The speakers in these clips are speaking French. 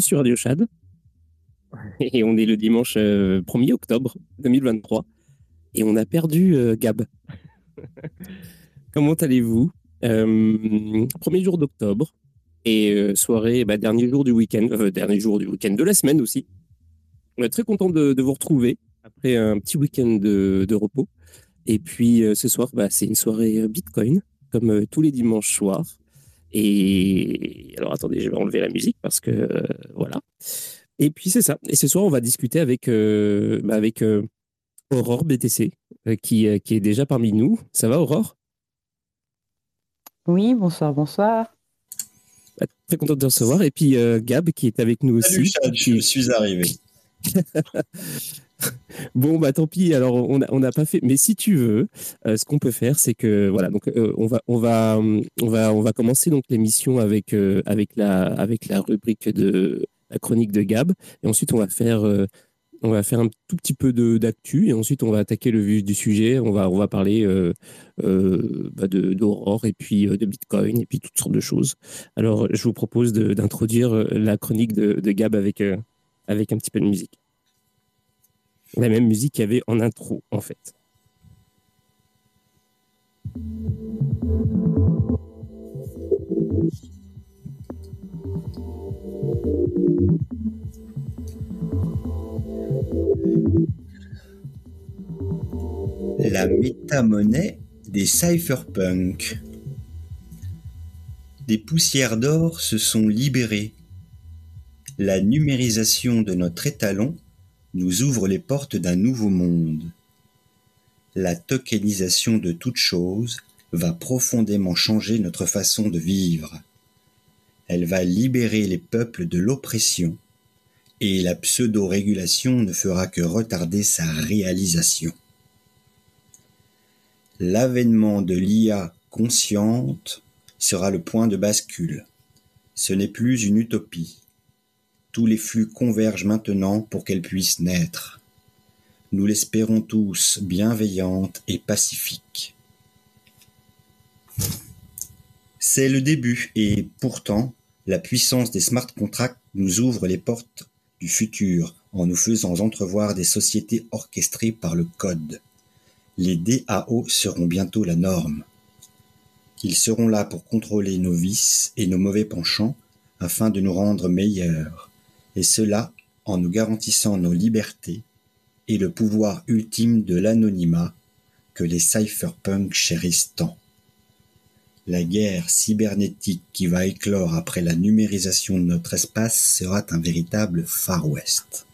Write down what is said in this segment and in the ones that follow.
Bienvenue sur Radio Chad. Et on est le dimanche 1er euh, octobre 2023. Et on a perdu euh, Gab. Comment allez-vous? Euh, Premier jour d'octobre. Et soirée, bah, dernier jour du week-end. dernier jour du week-end de la semaine aussi. On est très content de, vous retrouver après un petit week-end de, repos. Et puis ce soir, bah, c'est une soirée Bitcoin, comme tous les dimanches soirs. Et alors attendez, je vais enlever la musique parce que euh, voilà. Et puis c'est ça. Et ce soir, on va discuter avec, euh, bah, avec euh, Aurore BTC qui, qui est déjà parmi nous. Ça va, Aurore? Oui, bonsoir, bonsoir. Bah, très content de te recevoir. Et puis Gab qui est avec nous aussi. Salut, je suis arrivé. bon, bah tant pis. Alors, on n'a pas fait. Mais si tu veux, euh, ce qu'on peut faire, c'est que voilà. Donc, euh, on va, on va, on va, on va commencer donc l'émission avec euh, avec la avec la rubrique de la chronique de Gab, et ensuite on va faire on va faire un tout petit peu d'actu et ensuite on va attaquer le vif du sujet. On va, on va parler bah, d'Aurore et puis de Bitcoin et puis toutes sortes de choses. Alors je vous propose d'introduire la chronique de, de Gab avec, avec un petit peu de musique la même musique qu'il y avait en intro, en fait. La métamonnaie des cypherpunks. Des poussières d'or se sont libérées. La numérisation de notre étalon nous ouvre les portes d'un nouveau monde. La tokenisation de toute chose va profondément changer notre façon de vivre. Elle va libérer les peuples de l'oppression et la pseudo-régulation ne fera que retarder sa réalisation. L'avènement de l'IA consciente sera le point de bascule. Ce n'est plus une utopie. Tous les flux convergent maintenant pour qu'elle puisse naître. Nous l'espérons tous bienveillante et pacifique. C'est le début et pourtant, la puissance des smart contracts nous ouvre les portes du futur en nous faisant entrevoir des sociétés orchestrées par le code. Les DAO seront bientôt la norme. Ils seront là pour contrôler nos vices et nos mauvais penchants afin de nous rendre meilleurs et cela en nous garantissant nos libertés et le pouvoir ultime de l'anonymat que les cypherpunks chérissent tant. La guerre cybernétique qui va éclore après la numérisation de notre espace sera un véritable Far West.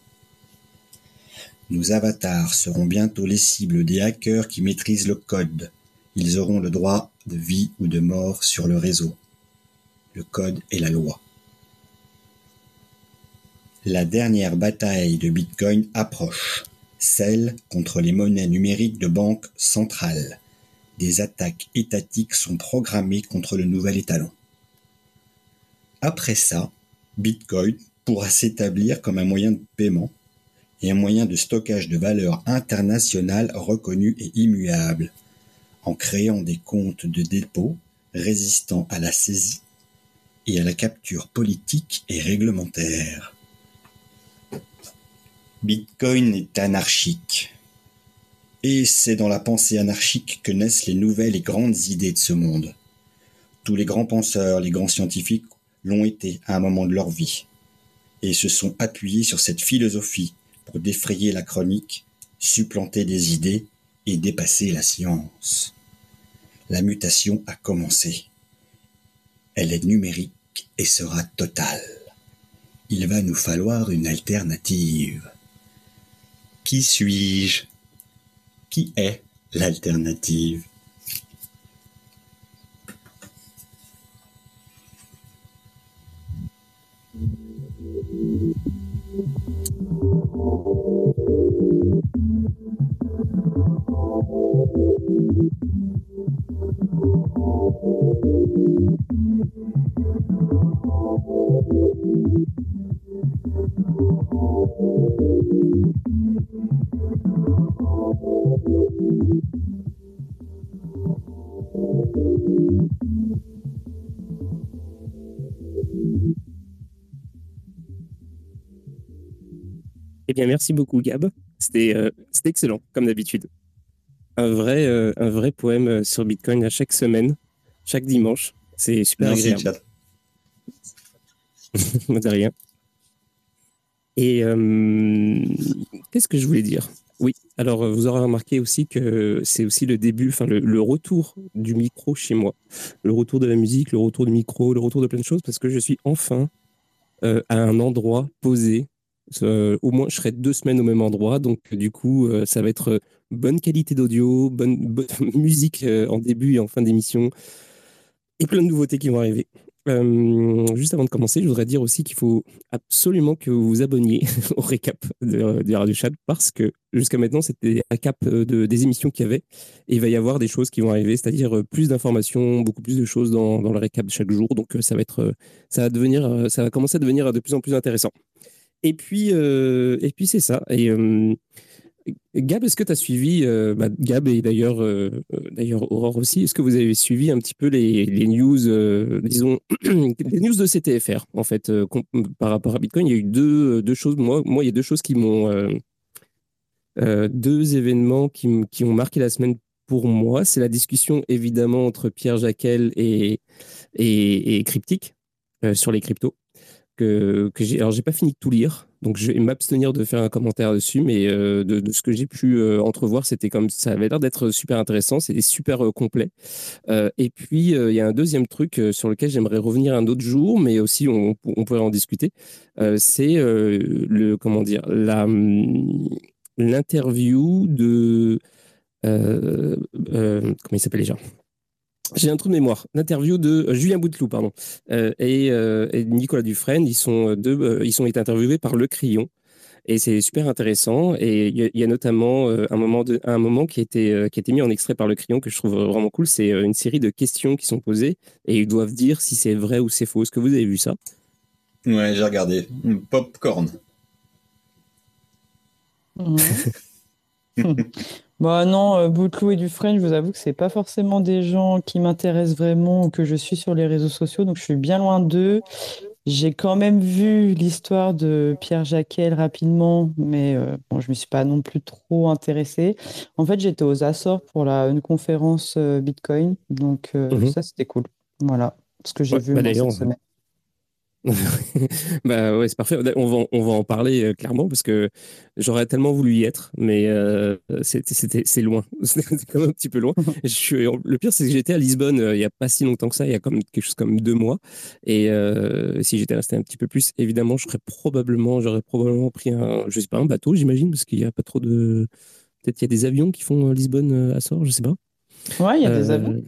Nos avatars seront bientôt les cibles des hackers qui maîtrisent le code. Ils auront le droit de vie ou de mort sur le réseau. Le code est la loi. La dernière bataille de Bitcoin approche, celle contre les monnaies numériques de banque centrales. Des attaques étatiques sont programmées contre le nouvel étalon. Après ça, Bitcoin pourra s'établir comme un moyen de paiement et un moyen de stockage de valeur internationale reconnu et immuable, en créant des comptes de dépôt résistants à la saisie et à la capture politique et réglementaire. Bitcoin est anarchique. Et c'est dans la pensée anarchique que naissent les nouvelles et grandes idées de ce monde. Tous les grands penseurs, les grands scientifiques l'ont été à un moment de leur vie, et se sont appuyés sur cette philosophie pour défrayer la chronique, supplanter des idées et dépasser la science. La mutation a commencé. Elle est numérique et sera totale. Il va nous falloir une alternative. Qui suis-je? Qui est l'alternative? Eh bien, merci beaucoup, Gab. C'était euh, excellent, comme d'habitude. Un vrai, euh, un vrai poème euh, sur Bitcoin à chaque semaine, chaque dimanche. C'est super Merci, agréable. de rien. Et euh, qu'est-ce que je voulais dire? Oui, alors euh, vous aurez remarqué aussi que c'est aussi le début, enfin le, retour du micro chez moi. Le retour de la musique, le retour du micro, le retour de plein de choses, parce que je suis enfin euh, à un endroit posé. Au moins, je serai deux semaines au même endroit, donc du coup, ça va être bonne qualité d'audio, bonne, bonne musique en début et en fin d'émission, et plein de nouveautés qui vont arriver. Euh, juste avant de commencer, je voudrais dire aussi qu'il faut absolument que vous vous abonniez au récap de, de Radio Chat parce que jusqu'à maintenant, c'était des récaps euh, de, des émissions qu'il y avait et il va y avoir des choses qui vont arriver, c'est-à-dire euh, plus d'informations, beaucoup plus de choses dans, le récap de chaque jour. Donc, ça va être, ça va devenir, ça va commencer à devenir de plus en plus intéressant. Et puis, puis c'est ça. Gab, est-ce que tu as suivi, euh, bah, Gab et d'ailleurs, euh, euh, d'ailleurs Aurore aussi, est-ce que vous avez suivi un petit peu les, les news, disons, les news de CTFR en fait, par rapport à Bitcoin? Il y a eu deux, deux choses. Moi, moi, il y a deux choses qui m'ont, deux événements qui, qui ont marqué la semaine pour moi. C'est la discussion évidemment entre Pierre Jaquel et, et, et Cryptic sur les cryptos que, que j'ai. Alors, j'ai pas fini de tout lire, donc je vais m'abstenir de faire un commentaire dessus, mais euh, de, ce que j'ai pu euh, entrevoir, c'était comme ça avait l'air d'être super intéressant, c'était super euh, complet. Et puis, il y a un deuxième truc sur lequel j'aimerais revenir un autre jour, mais aussi on, on pourrait en discuter. C'est le comment dire hum, l'interview de comment il s'appelle déjà? J'ai un trou de mémoire. L'interview de euh, Julien Bouteloup, pardon, euh, et, euh, et Nicolas Dufresne, ils sont deux, euh, ils sont été interviewés par Le Crayon. Et c'est super intéressant. Et il y, a- il y a notamment euh, un, moment de, un moment qui a, été, euh, qui a été mis en extrait par Le Crayon que je trouve vraiment cool. C'est une série de questions qui sont posées et ils doivent dire si c'est vrai ou c'est faux. Est-ce que vous avez vu ça? Ouais, j'ai regardé. Popcorn. Mhm. Bah non, euh, Bouteloup et Dufresne, je vous avoue que c'est pas forcément des gens qui m'intéressent vraiment ou que je suis sur les réseaux sociaux, donc je suis bien loin d'eux. J'ai quand même vu l'histoire de Pierre Jaquel rapidement, mais euh, bon, je me suis pas non plus trop intéressée. En fait, j'étais aux Açores pour la, une conférence euh, Bitcoin, donc euh, Mhm. ça c'était cool. Voilà ce que j'ai Ouais, vu bah moi cette semaine. Bah ouais, c'est parfait. On va, on va en parler euh, clairement parce que j'aurais tellement voulu y être, mais euh, c'était, c'était- c'est loin. C'est quand même un petit peu loin. Je suis, le pire, c'est que j'étais à Lisbonne euh, il n'y a pas si longtemps que ça, il y a comme quelque chose comme deux mois. Et euh, si j'étais resté un petit peu plus, évidemment, je serais probablement, j'aurais probablement pris un, je sais pas, un bateau, j'imagine, parce qu'il n'y a pas trop de. Peut-être qu'il y a des avions qui font Lisbonne à Sort, je sais pas. Ouais, il y a des avions.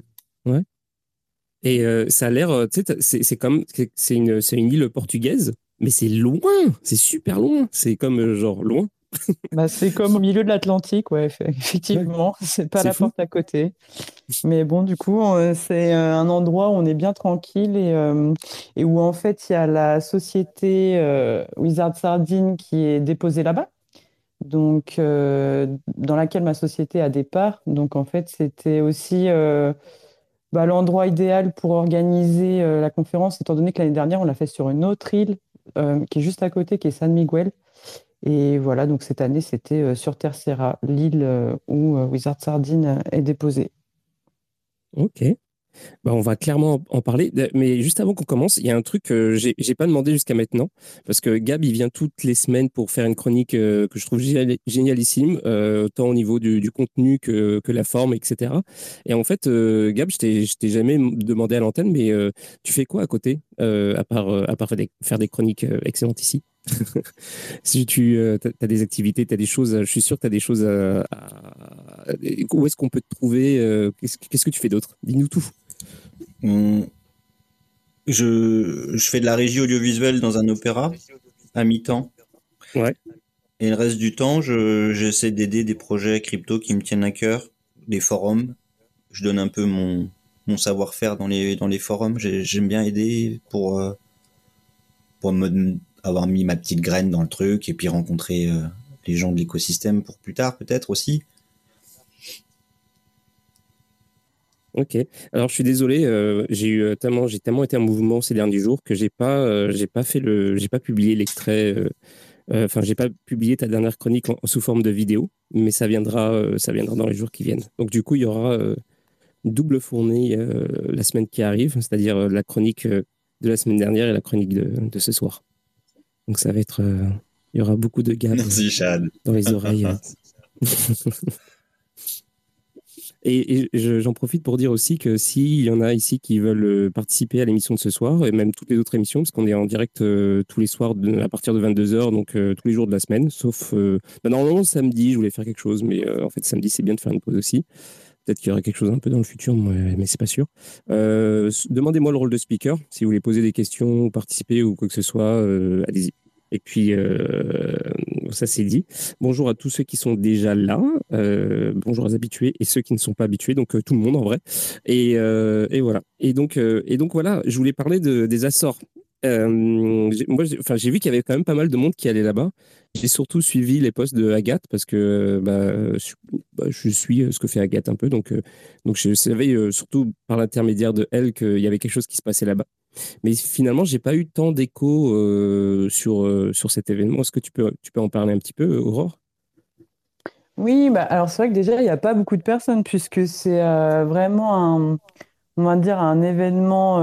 Et euh, ça a l'air, euh, c'est c'est comme, c'est une, c'est une île portugaise, mais c'est loin, c'est super loin, c'est comme euh, genre loin. Bah, c'est comme au milieu de l'Atlantique, ouais, eff- effectivement, c'est pas C'est la fou. porte à côté. Mais bon, du coup, c'est un endroit où on est bien tranquille et, euh, et où en fait il y a la société Wizard Sardine qui est déposée là-bas, donc euh, dans laquelle ma société a des parts. Donc en fait, c'était aussi euh, bah, l'endroit idéal pour organiser euh, la conférence, étant donné que l'année dernière on l'a fait sur une autre île euh, qui est juste à côté, qui est San Miguel. Et voilà, donc cette année, c'était euh, sur Terceira, l'île où Wizard Sardine est déposée. Ok. Bah, on va clairement en parler. Mais juste avant qu'on commence, il y a un truc que j'ai, j'ai pas demandé jusqu'à maintenant. Parce que Gab, il vient toutes les semaines pour faire une chronique euh, que je trouve génialissime, euh, autant au niveau du, contenu que, la forme, etc. Et en fait, euh, Gab, je t'ai, jamais demandé à l'antenne, mais tu fais quoi à côté, à part, faire des, chroniques excellentes ici? Si tu as des activités, tu as des choses, je suis sûr que tu as des choses à, Où est-ce qu'on peut te trouver qu'est-ce que tu fais d'autre? Dis-nous tout. Je, je fais de la régie audiovisuelle dans un opéra à mi-temps. Ouais. Et le reste du temps, j'essaie d'aider des projets crypto qui me tiennent à cœur, des forums. Je donne un peu mon, mon savoir-faire dans les, dans les forums. J'aime bien aider pour, euh, pour me, avoir mis ma petite graine dans le truc et puis rencontrer euh, les gens de l'écosystème pour plus tard peut-être aussi. Ok. Alors je suis désolé, euh, j'ai eu euh, tellement, j'ai tellement été en mouvement ces derniers jours que j'ai pas, euh, j'ai pas fait le, j'ai pas publié l'extrait. Enfin, j'ai pas publié ta dernière chronique sous forme de vidéo, mais ça viendra, ça viendra dans les jours qui viennent. Donc du coup, il y aura double fournée la semaine qui arrive, c'est-à-dire la chronique de la semaine dernière et la chronique de, de ce soir. Donc ça va être, il y aura beaucoup de gars dans les oreilles. Et, j'en profite pour dire aussi que s'il y en a ici qui veulent euh, participer à l'émission de ce soir, et même toutes les autres émissions, parce qu'on est en direct euh, tous les soirs à partir de 22h, donc euh, tous les jours de la semaine, sauf bah, normalement samedi, je voulais faire quelque chose, mais en fait samedi c'est bien de faire une pause aussi. Peut-être qu'il y aura quelque chose un peu dans le futur, mais, mais c'est pas sûr. Demandez-moi le rôle de speaker. Si vous voulez poser des questions, ou participer ou quoi que ce soit, allez-y. Et puis, euh, ça c'est dit. Bonjour à tous ceux qui sont déjà là. Euh, bonjour aux habitués et ceux qui ne sont pas habitués, donc euh, tout le monde en vrai. Et, et voilà. Et donc, voilà, je voulais parler de, des Açores. Moi, enfin, j'ai vu qu'il y avait quand même pas mal de monde qui allait là-bas. J'ai surtout suivi les posts de Agathe parce que bah, je, bah, je, suis ce que fait Agathe un peu. Donc, donc je savais surtout par l'intermédiaire de elle qu'il y avait quelque chose qui se passait là-bas. Mais finalement, j'ai pas eu tant d'écho euh, sur, euh, sur cet événement. Est-ce que tu peux, tu peux en parler un petit peu, Aurore? Oui, bah, alors c'est vrai que déjà, il n'y a pas beaucoup de personnes puisque c'est euh, vraiment un, on va dire, un événement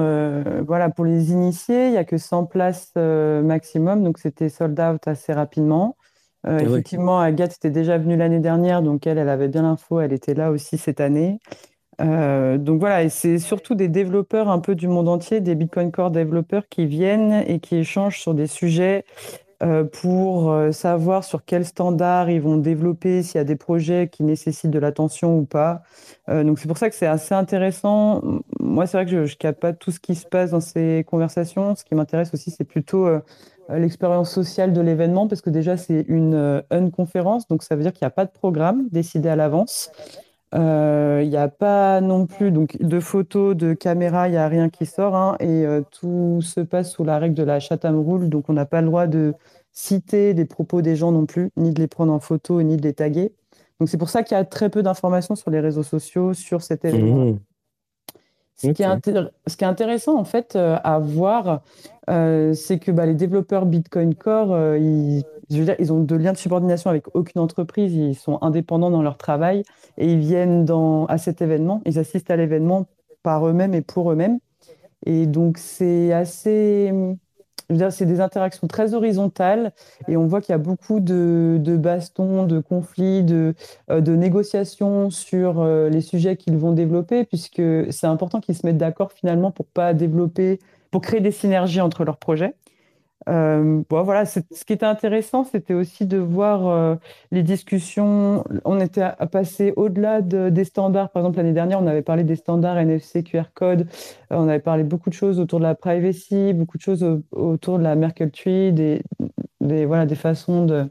voilà, pour les initiés. Il n'y a que 100 places maximum, donc c'était sold out assez rapidement. Ah effectivement, Agathe était déjà venue l'année dernière, donc elle, elle avait bien l'info, elle était là aussi cette année. Euh, donc voilà, et c'est surtout des développeurs un peu du monde entier, des Bitcoin Core développeurs qui viennent et qui échangent sur des sujets euh, pour euh, savoir sur quels standards ils vont développer, s'il y a des projets qui nécessitent de l'attention ou pas. donc c'est pour ça que c'est assez intéressant. Moi, c'est vrai que je ne capte pas tout ce qui se passe dans ces conversations. Ce qui m'intéresse aussi, c'est plutôt l'expérience sociale de l'événement, parce que déjà, c'est une, une conférence, donc ça veut dire qu'il n'y a pas de programme décidé à l'avance. Euh, il n'y a pas non plus donc, de photos, de caméras, il n'y a rien qui sort. Hein, et euh, tout se passe sous la règle de la Chatham Rule. Donc, on n'a pas le droit de citer les propos des gens non plus, ni de les prendre en photo, ni de les taguer. Donc, c'est pour ça qu'il y a très peu d'informations sur les réseaux sociaux sur cet événement. Mmh. Ce, qui est intéressant, en fait, euh, à voir, c'est que bah, les développeurs Bitcoin Core, ils je veux dire, ils ont de liens de subordination avec aucune entreprise, ils sont indépendants dans leur travail et ils viennent dans, à cet événement, ils assistent à l'événement par eux-mêmes et pour eux-mêmes. Et donc, c'est assez. Dire, c'est des interactions très horizontales et on voit qu'il y a beaucoup de, de, bastons, de conflits, de, euh, de négociations sur euh, les sujets qu'ils vont développer, puisque c'est important qu'ils se mettent d'accord finalement pour pas développer, pour créer des synergies entre leurs projets. Euh, bon, voilà, ce qui était intéressant, c'était aussi de voir euh, les discussions. On était à, passer au-delà des standards. Par exemple, l'année dernière, on avait parlé des standards NFC, QR code. Euh, on avait parlé beaucoup de choses autour de la privacy, beaucoup de choses autour de la Merkle Tree, des, voilà, des façons de,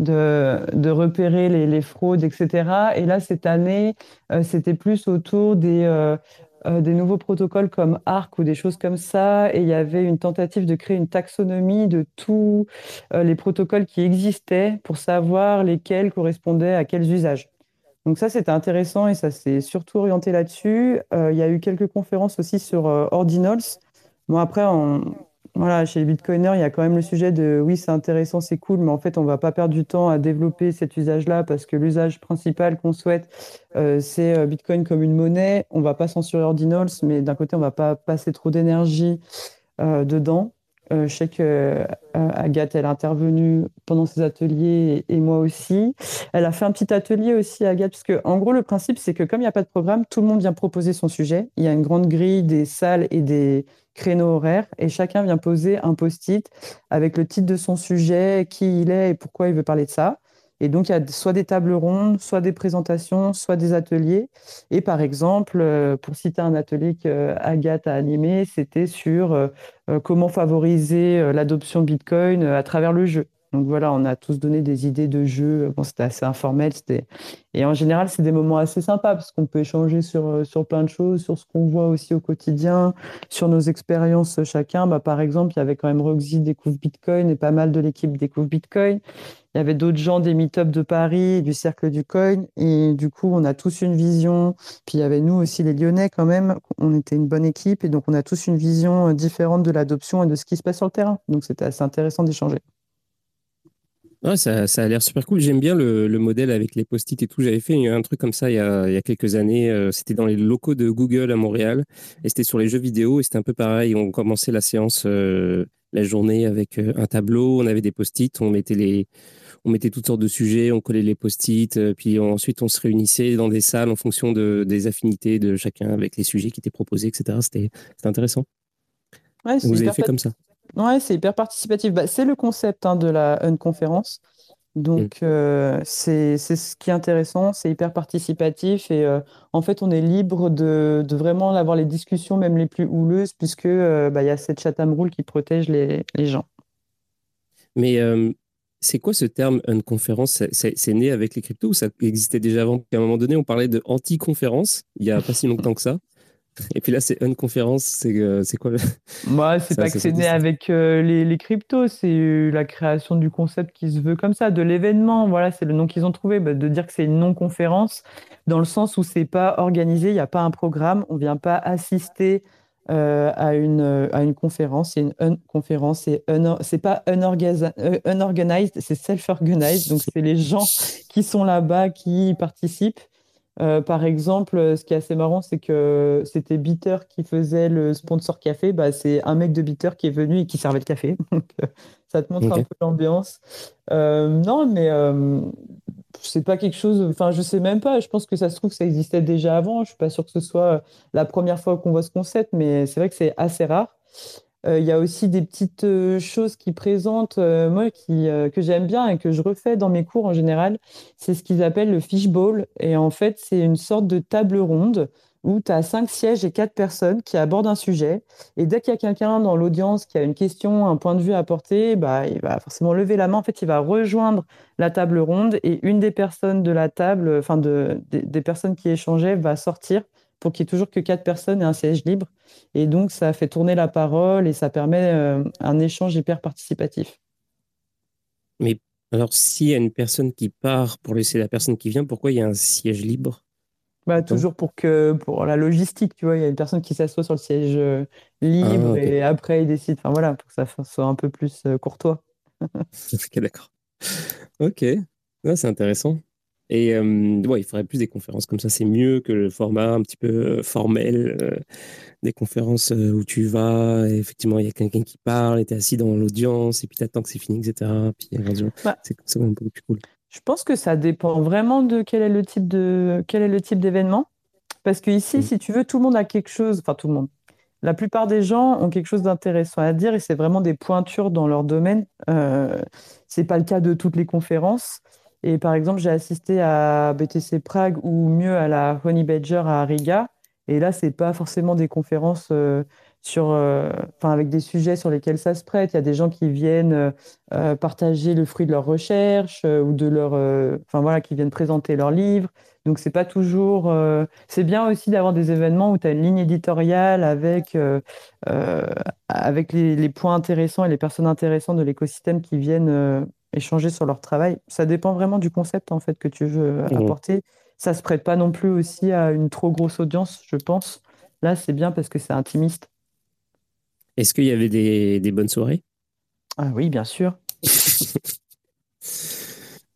de, repérer les, fraudes, etc. Et là, cette année, c'était plus autour des euh, des nouveaux protocoles comme ARC ou des choses comme ça, et il y avait une tentative de créer une taxonomie de tous euh, les protocoles qui existaient pour savoir lesquels correspondaient à quels usages. Donc ça, c'était intéressant et ça s'est surtout orienté là-dessus. Euh, il y a eu quelques conférences aussi sur Ordinals. Bon, après, voilà, chez les bitcoiners, il y a quand même le sujet de oui, c'est intéressant, c'est cool, mais en fait, on va pas perdre du temps à développer cet usage-là parce que l'usage principal qu'on souhaite, euh, c'est euh, Bitcoin comme une monnaie. On va pas censurer Ordinals, mais d'un côté, on va pas passer trop d'énergie euh, dedans. Je sais que Agathe, elle a intervenu pendant ses ateliers et, moi aussi. Elle a fait un petit atelier aussi, Agathe, parce que en gros, le principe, c'est que comme il n'y a pas de programme, tout le monde vient proposer son sujet. Il y a une grande grille des salles et des créneaux horaires et chacun vient poser un post-it avec le titre de son sujet, qui il est et pourquoi il veut parler de ça. Et donc, il y a soit des tables rondes, soit des présentations, soit des ateliers. Et par exemple, euh, pour citer un atelier qu'Agathe a animé, c'était sur euh, euh, comment favoriser l'adoption Bitcoin à travers le jeu. Donc voilà, on a tous donné des idées de jeux. Bon, c'était assez informel. C'était... Et en général, c'est des moments assez sympas parce qu'on peut échanger sur, euh, sur plein de choses, sur ce qu'on voit aussi au quotidien, sur nos expériences chacun. Bah, par exemple, il y avait quand même Roxy Découvre Bitcoin et pas mal de l'équipe Découvre Bitcoin. Il y avait d'autres gens des meet-ups de Paris, du Cercle du Coin. Et du coup, on a tous une vision. Puis il y avait nous aussi, les Lyonnais, quand même. On était une bonne équipe. Et donc, on a tous une vision euh, différente de l'adoption et de ce qui se passe sur le terrain. Donc, c'était assez intéressant d'échanger. Ouais, ça, ça a l'air super cool. J'aime bien le, le, modèle avec les post-it et tout. J'avais fait un truc comme ça il y a, il y a quelques années. Euh, c'était dans les locaux de Google à Montréal et c'était sur les jeux vidéo et c'était un peu pareil. On commençait la séance, euh, la journée avec euh, un tableau. On avait des post-it. On mettait les, on mettait toutes sortes de sujets. On collait les post-it. Puis ensuite, on se réunissait dans des salles en fonction de, des affinités de chacun avec les sujets qui étaient proposés, etc. C'était intéressant. Ouais, Vous avez fait comme ça. Ouais, c'est hyper participatif. Bah, c'est le concept hein, de la conférence. Donc, mm. euh, c'est ce qui est intéressant, c'est hyper participatif et euh, en fait, on est libre de, de, vraiment avoir les discussions, même les plus houleuses, puisque euh, bah, il y a cette chatham rule qui protège les, les gens. Mais c'est quoi ce terme conférence C'est né avec les cryptos ou ça existait déjà avant? À un moment donné, on parlait de anti-conférence, il n'y a pas si longtemps que ça. Et puis là, c'est une conférence, c'est euh, quoi le... Moi, c'est pas que c'est né avec euh, les, les, cryptos, c'est la création du concept qui se veut comme ça, de l'événement. Voilà, c'est le nom qu'ils ont trouvé, bah, de dire que c'est une non-conférence, dans le sens où c'est pas organisé, il n'y a pas un programme, on vient pas assister euh, à, une, à une conférence. C'est une conférence, c'est pas unorganized, c'est self-organized, donc c'est les gens qui sont là-bas qui participent. Euh, par exemple, euh, ce qui est assez marrant, c'est que c'était Bitter qui faisait le sponsor café. Bah, c'est un mec de Bitter qui est venu et qui servait le café. Donc, euh, ça te montre un peu l'ambiance. non, mais c'est pas quelque chose. Enfin, je sais même pas. Je pense que ça se trouve que ça existait déjà avant. Je suis pas sûr que ce soit la première fois qu'on voit ce concept, mais c'est vrai que c'est assez rare. Euh, il y a aussi des petites euh, choses qui présentent, euh, moi, qui, que j'aime bien et que je refais dans mes cours en général. C'est ce qu'ils appellent le fishbowl. Et en fait, c'est une sorte de table ronde où tu as cinq sièges et quatre personnes qui abordent un sujet. Et dès qu'il y a quelqu'un dans l'audience qui a une question, un point de vue à apporter, bah, il va forcément lever la main. En fait, il va rejoindre la table ronde et une des personnes de la table, enfin de, des personnes qui échangeaient, va sortir pour qu'il n'y ait toujours que quatre personnes et un siège libre. Et donc, ça fait tourner la parole et ça permet euh, un échange hyper participatif. Mais alors, s'il y a une personne qui part pour laisser la personne qui vient, pourquoi il y a un siège libre? Bah, toujours pour que pour la logistique, tu vois, il y a une personne qui s'assoit sur le siège euh, libre ah, et après il décide. Enfin voilà, pour que ça soit un peu plus euh, courtois. ok, d'accord. Ok, c'est intéressant. Et euh, ouais, il faudrait plus des conférences comme ça. C'est mieux que le format un petit peu euh, formel, euh, des conférences où tu vas, et effectivement, il y a quelqu'un qui parle, et tu es assis dans l'audience, et puis tu attends que c'est fini, etc. Puis bah, c'est quand même beaucoup plus cool. Je pense que ça dépend vraiment de quel est le type de quel est le type d'événement. Parce que ici, mmh. si tu veux, tout le monde a quelque chose, enfin tout le monde. La plupart des gens ont quelque chose d'intéressant à dire et c'est vraiment des pointures dans leur domaine. Euh, c'est pas le cas de toutes les conférences. Et par exemple, j'ai assisté à BTC Prague ou mieux à la Honey Badger à Riga. Et là, c'est pas forcément des conférences euh, sur, euh, avec des sujets sur lesquels ça se prête. Il y a des gens qui viennent euh, partager le fruit de leur recherche ou de leur, enfin voilà, qui viennent présenter leurs livres. Donc c'est pas toujours. c'est bien aussi d'avoir des événements où tu as une ligne éditoriale avec avec les, points intéressants et les personnes intéressantes de l'écosystème qui viennent échanger sur leur travail. Ça dépend vraiment du concept en fait que tu veux mmh. apporter. Ça se prête pas non plus aussi à une trop grosse audience, je pense. Là, c'est bien parce que c'est intimiste. Est-ce qu'il y avait des, des bonnes soirées? Ah oui, bien sûr.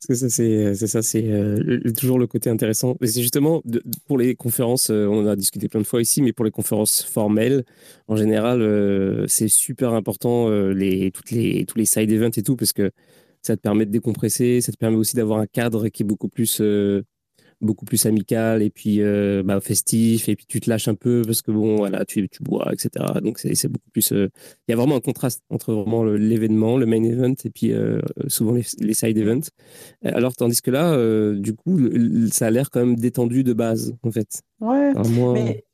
Parce que ça, c'est ça, c'est euh, toujours le côté intéressant. Mais c'est justement pour les conférences, euh, on en a discuté plein de fois ici, mais pour les conférences formelles, en général, euh, c'est super important les toutes les tous les side events et tout parce que ça te permet de décompresser, ça te permet aussi d'avoir un cadre qui est beaucoup plus beaucoup plus amical et puis euh, bah, festif et puis tu te lâches un peu parce que bon voilà tu, tu bois etc donc c'est beaucoup plus euh, il y a vraiment un contraste entre vraiment l'événement le main event et puis euh, souvent les, side events. Alors tandis que là du coup ça a l'air quand même détendu de base en fait. Ouais. Mais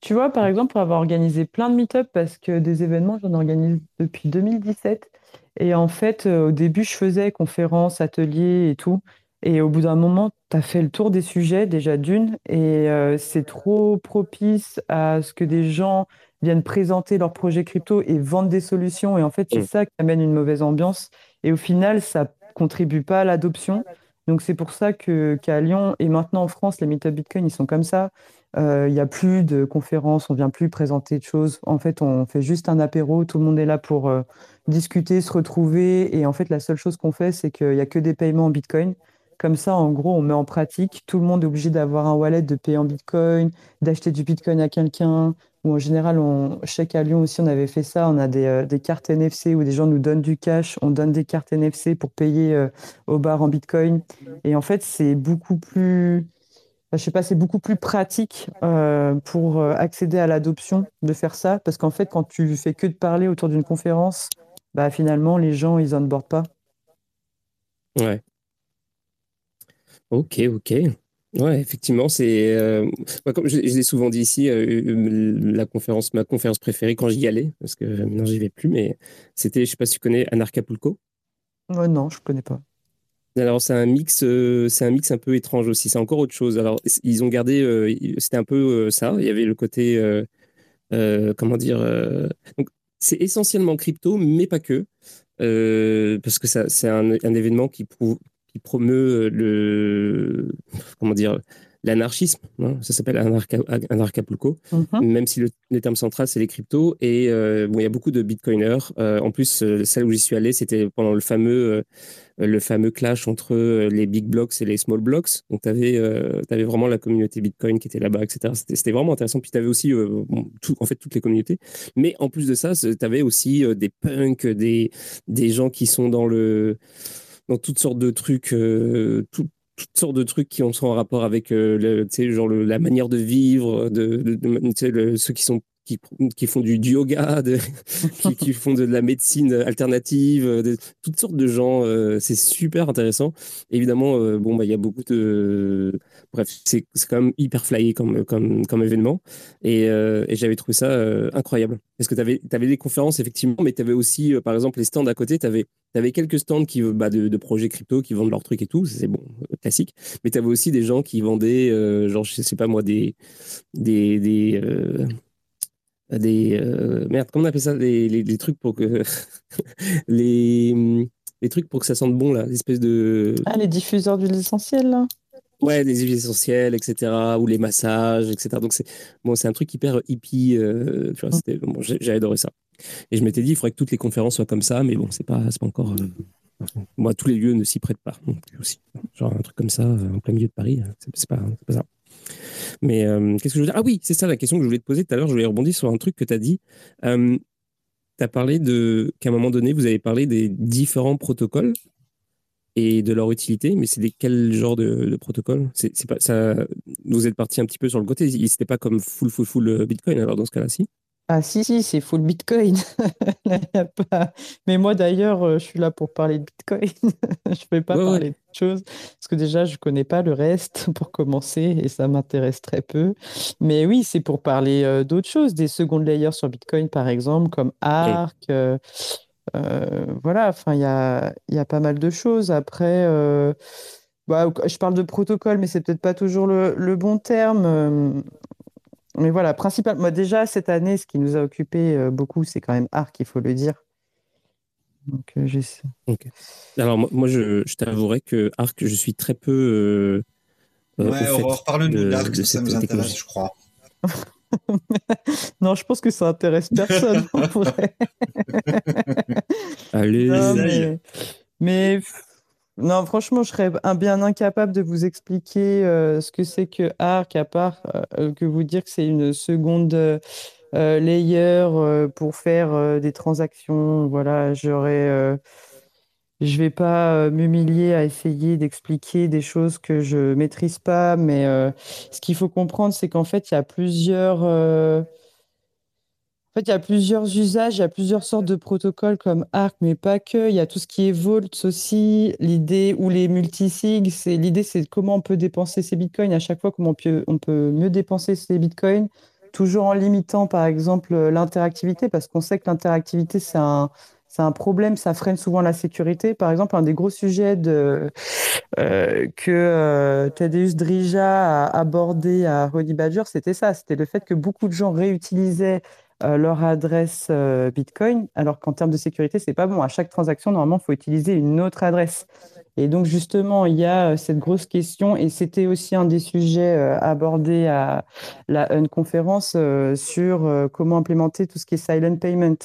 tu vois par exemple pour avoir organisé plein de meet-up parce que des événements j'en organise depuis 2017 et en fait au début je faisais conférences ateliers et tout et au bout d'un moment, tu as fait le tour des sujets déjà d'une, et euh, c'est trop propice à ce que des gens viennent présenter leurs projets crypto et vendent des solutions. Et en fait, c'est mm. ça qui amène une mauvaise ambiance. Et au final, ça contribue pas à l'adoption. Donc c'est pour ça que qu'à Lyon et maintenant en France, les meetup Bitcoin, ils sont comme ça. Euh, il n'y a plus de conférences, on vient plus présenter de choses. En fait, on fait juste un apéro, tout le monde est là pour euh, discuter, se retrouver. Et en fait, la seule chose qu'on fait, c'est qu'il n'y a que des paiements en Bitcoin. Comme ça, en gros, on met en pratique. Tout le monde est obligé d'avoir un wallet, de payer en Bitcoin, d'acheter du Bitcoin à quelqu'un. Ou en général, on, je sais qu'à Lyon aussi, on avait fait ça. On a des, euh, cartes NFC où des gens nous donnent du cash. On donne des cartes NFC pour payer au bar en Bitcoin. Et en fait, c'est beaucoup plus, je sais pas, c'est beaucoup plus pratique euh, pour accéder à l'adoption de faire ça. Parce qu'en fait, quand tu fais que de parler autour d'une conférence, bah, finalement, les gens, ils bordent pas. Ouais. Ok, ok. Ouais, effectivement, c'est. Euh, comme je, l'ai souvent dit ici, euh, la conférence, ma conférence préférée quand j'y allais, parce que maintenant j'y vais plus, mais c'était, je sais pas si tu connais Anarchapulco. Ouais, non, je connais pas. Alors c'est un mix, euh, c'est un mix un peu étrange aussi. C'est encore autre chose. Alors ils ont gardé, c'était un peu ça. Il y avait le côté, comment dire. donc c'est essentiellement crypto, mais pas que, parce que ça, c'est un, un événement qui qui promeut euh, le comment dire l'anarchisme, hein, ça s'appelle Anarcha, Anarchapulco, mhm. même si le, le, terme central c'est les cryptos. Et euh, bon, il y a beaucoup de bitcoiners. Euh, en plus, celle où j'y suis allé, c'était pendant le fameux, le fameux clash entre les big blocks et les small blocks. Donc, tu avais, avais, vraiment la communauté bitcoin qui était là-bas, etc. C'était vraiment intéressant. Puis, tu avais aussi, tout, en fait, toutes les communautés. Mais en plus de ça, tu avais aussi des punks, des, des gens qui sont dans le dans toutes sortes de trucs, euh, toutes sortes de trucs qui ont en rapport avec euh, le, genre la manière de vivre, de, ceux qui sont qui, font du, yoga, qui, font de la médecine alternative, de, toutes sortes de gens. Euh, c'est super intéressant. Évidemment, bon, bah, il y a beaucoup de. Bref, c'est quand même hyper flyé comme, événement. Et, j'avais trouvé ça incroyable. Parce que tu avais, des conférences, effectivement, mais tu avais aussi, par exemple, les stands à côté. Tu avais quelques stands qui, bah, de, projets crypto qui vendent leurs trucs et tout, c'est bon, classique. Mais tu avais aussi des gens qui vendaient, euh, genre, je sais pas moi, des. euh, des euh, merde comment on appelle ça? Les, les, trucs pour que les, les trucs pour que ça sente bon là l'espèce de ah les diffuseurs d'huile essentielle là ouais les huiles essentielles etc ou les massages etc donc c'est bon c'est un truc hyper hippie tu vois, mm. bon, j'ai adoré ça et je m'étais dit, il faudrait que toutes les conférences soient comme ça, mais bon, c'est pas, pas encore. Euh, moi, tous les lieux ne s'y prêtent pas. aussi. Genre un truc comme ça, euh, en plein milieu de Paris, euh, c'est pas, pas ça. Mais qu'est-ce que je veux dire? Ah oui, c'est ça la question que je voulais te poser tout à l'heure. Je voulais rebondir sur un truc que tu as dit. tu as parlé de qu'à un moment donné, vous avez parlé des différents protocoles et de leur utilité, mais c'est des quel genre de, de protocoles? C'est, pas ça. Vous êtes parti un petit peu sur le côté. C'était pas comme full full full Bitcoin alors dans ce cas-là, si? Ah si, si, c'est full Bitcoin. Mais moi d'ailleurs, euh, je suis là pour parler de Bitcoin. je ne vais pas parler de choses parce que déjà, je ne connais pas le reste pour commencer et ça m'intéresse très peu. Mais oui, c'est pour parler euh, d'autres choses, des secondes layers sur Bitcoin par exemple, comme Arc. Euh, voilà, enfin, il y a, y a pas mal de choses. Après, bah, je parle de protocole, mais c'est peut-être pas toujours le, le bon terme. Mais voilà, principalement, déjà, cette année, ce qui nous a occupé euh, beaucoup, c'est quand même Arc, il faut le dire. Donc, euh, j'essaie. Alors, moi, je, je t'avouerai que Arc, je suis très peu. Euh, ouais, reparle-nous d'Arc, ça, ça nous intéresse, je crois. non, je pense que ça intéresse personne. Allez. mais, non, franchement, je serais bien incapable de vous expliquer euh, ce que c'est que ARC, à part euh, que vous dire que c'est une seconde euh, layer pour faire des transactions. Voilà, j'aurais je vais pas m'humilier à essayer d'expliquer des choses que je maîtrise pas, mais ce qu'il faut comprendre, c'est qu'en fait, il y a plusieurs, fait, il y a plusieurs usages, il y a plusieurs sortes de protocoles comme ARC, mais pas que. Il y a tout ce qui est Vault aussi. L'idée ou les multisigs, c'est l'idée, c'est comment on peut dépenser ses bitcoins à chaque fois, comment on peut, mieux dépenser ses bitcoins, toujours en limitant, par exemple, l'interactivité, parce qu'on sait que l'interactivité, c'est un problème, ça freine souvent la sécurité. Par exemple, un des gros sujets euh, que euh, Tadeusz Drija a abordé à Honey Badger, c'était ça, c'était le fait que beaucoup de gens réutilisaient euh, leur adresse Bitcoin, alors qu'en termes de sécurité, c'est pas bon. À chaque transaction, normalement, il faut utiliser une autre adresse. Et donc, justement, il y a cette grosse question, et c'était aussi un des sujets abordés à la une conférence sur comment implémenter tout ce qui est silent payment.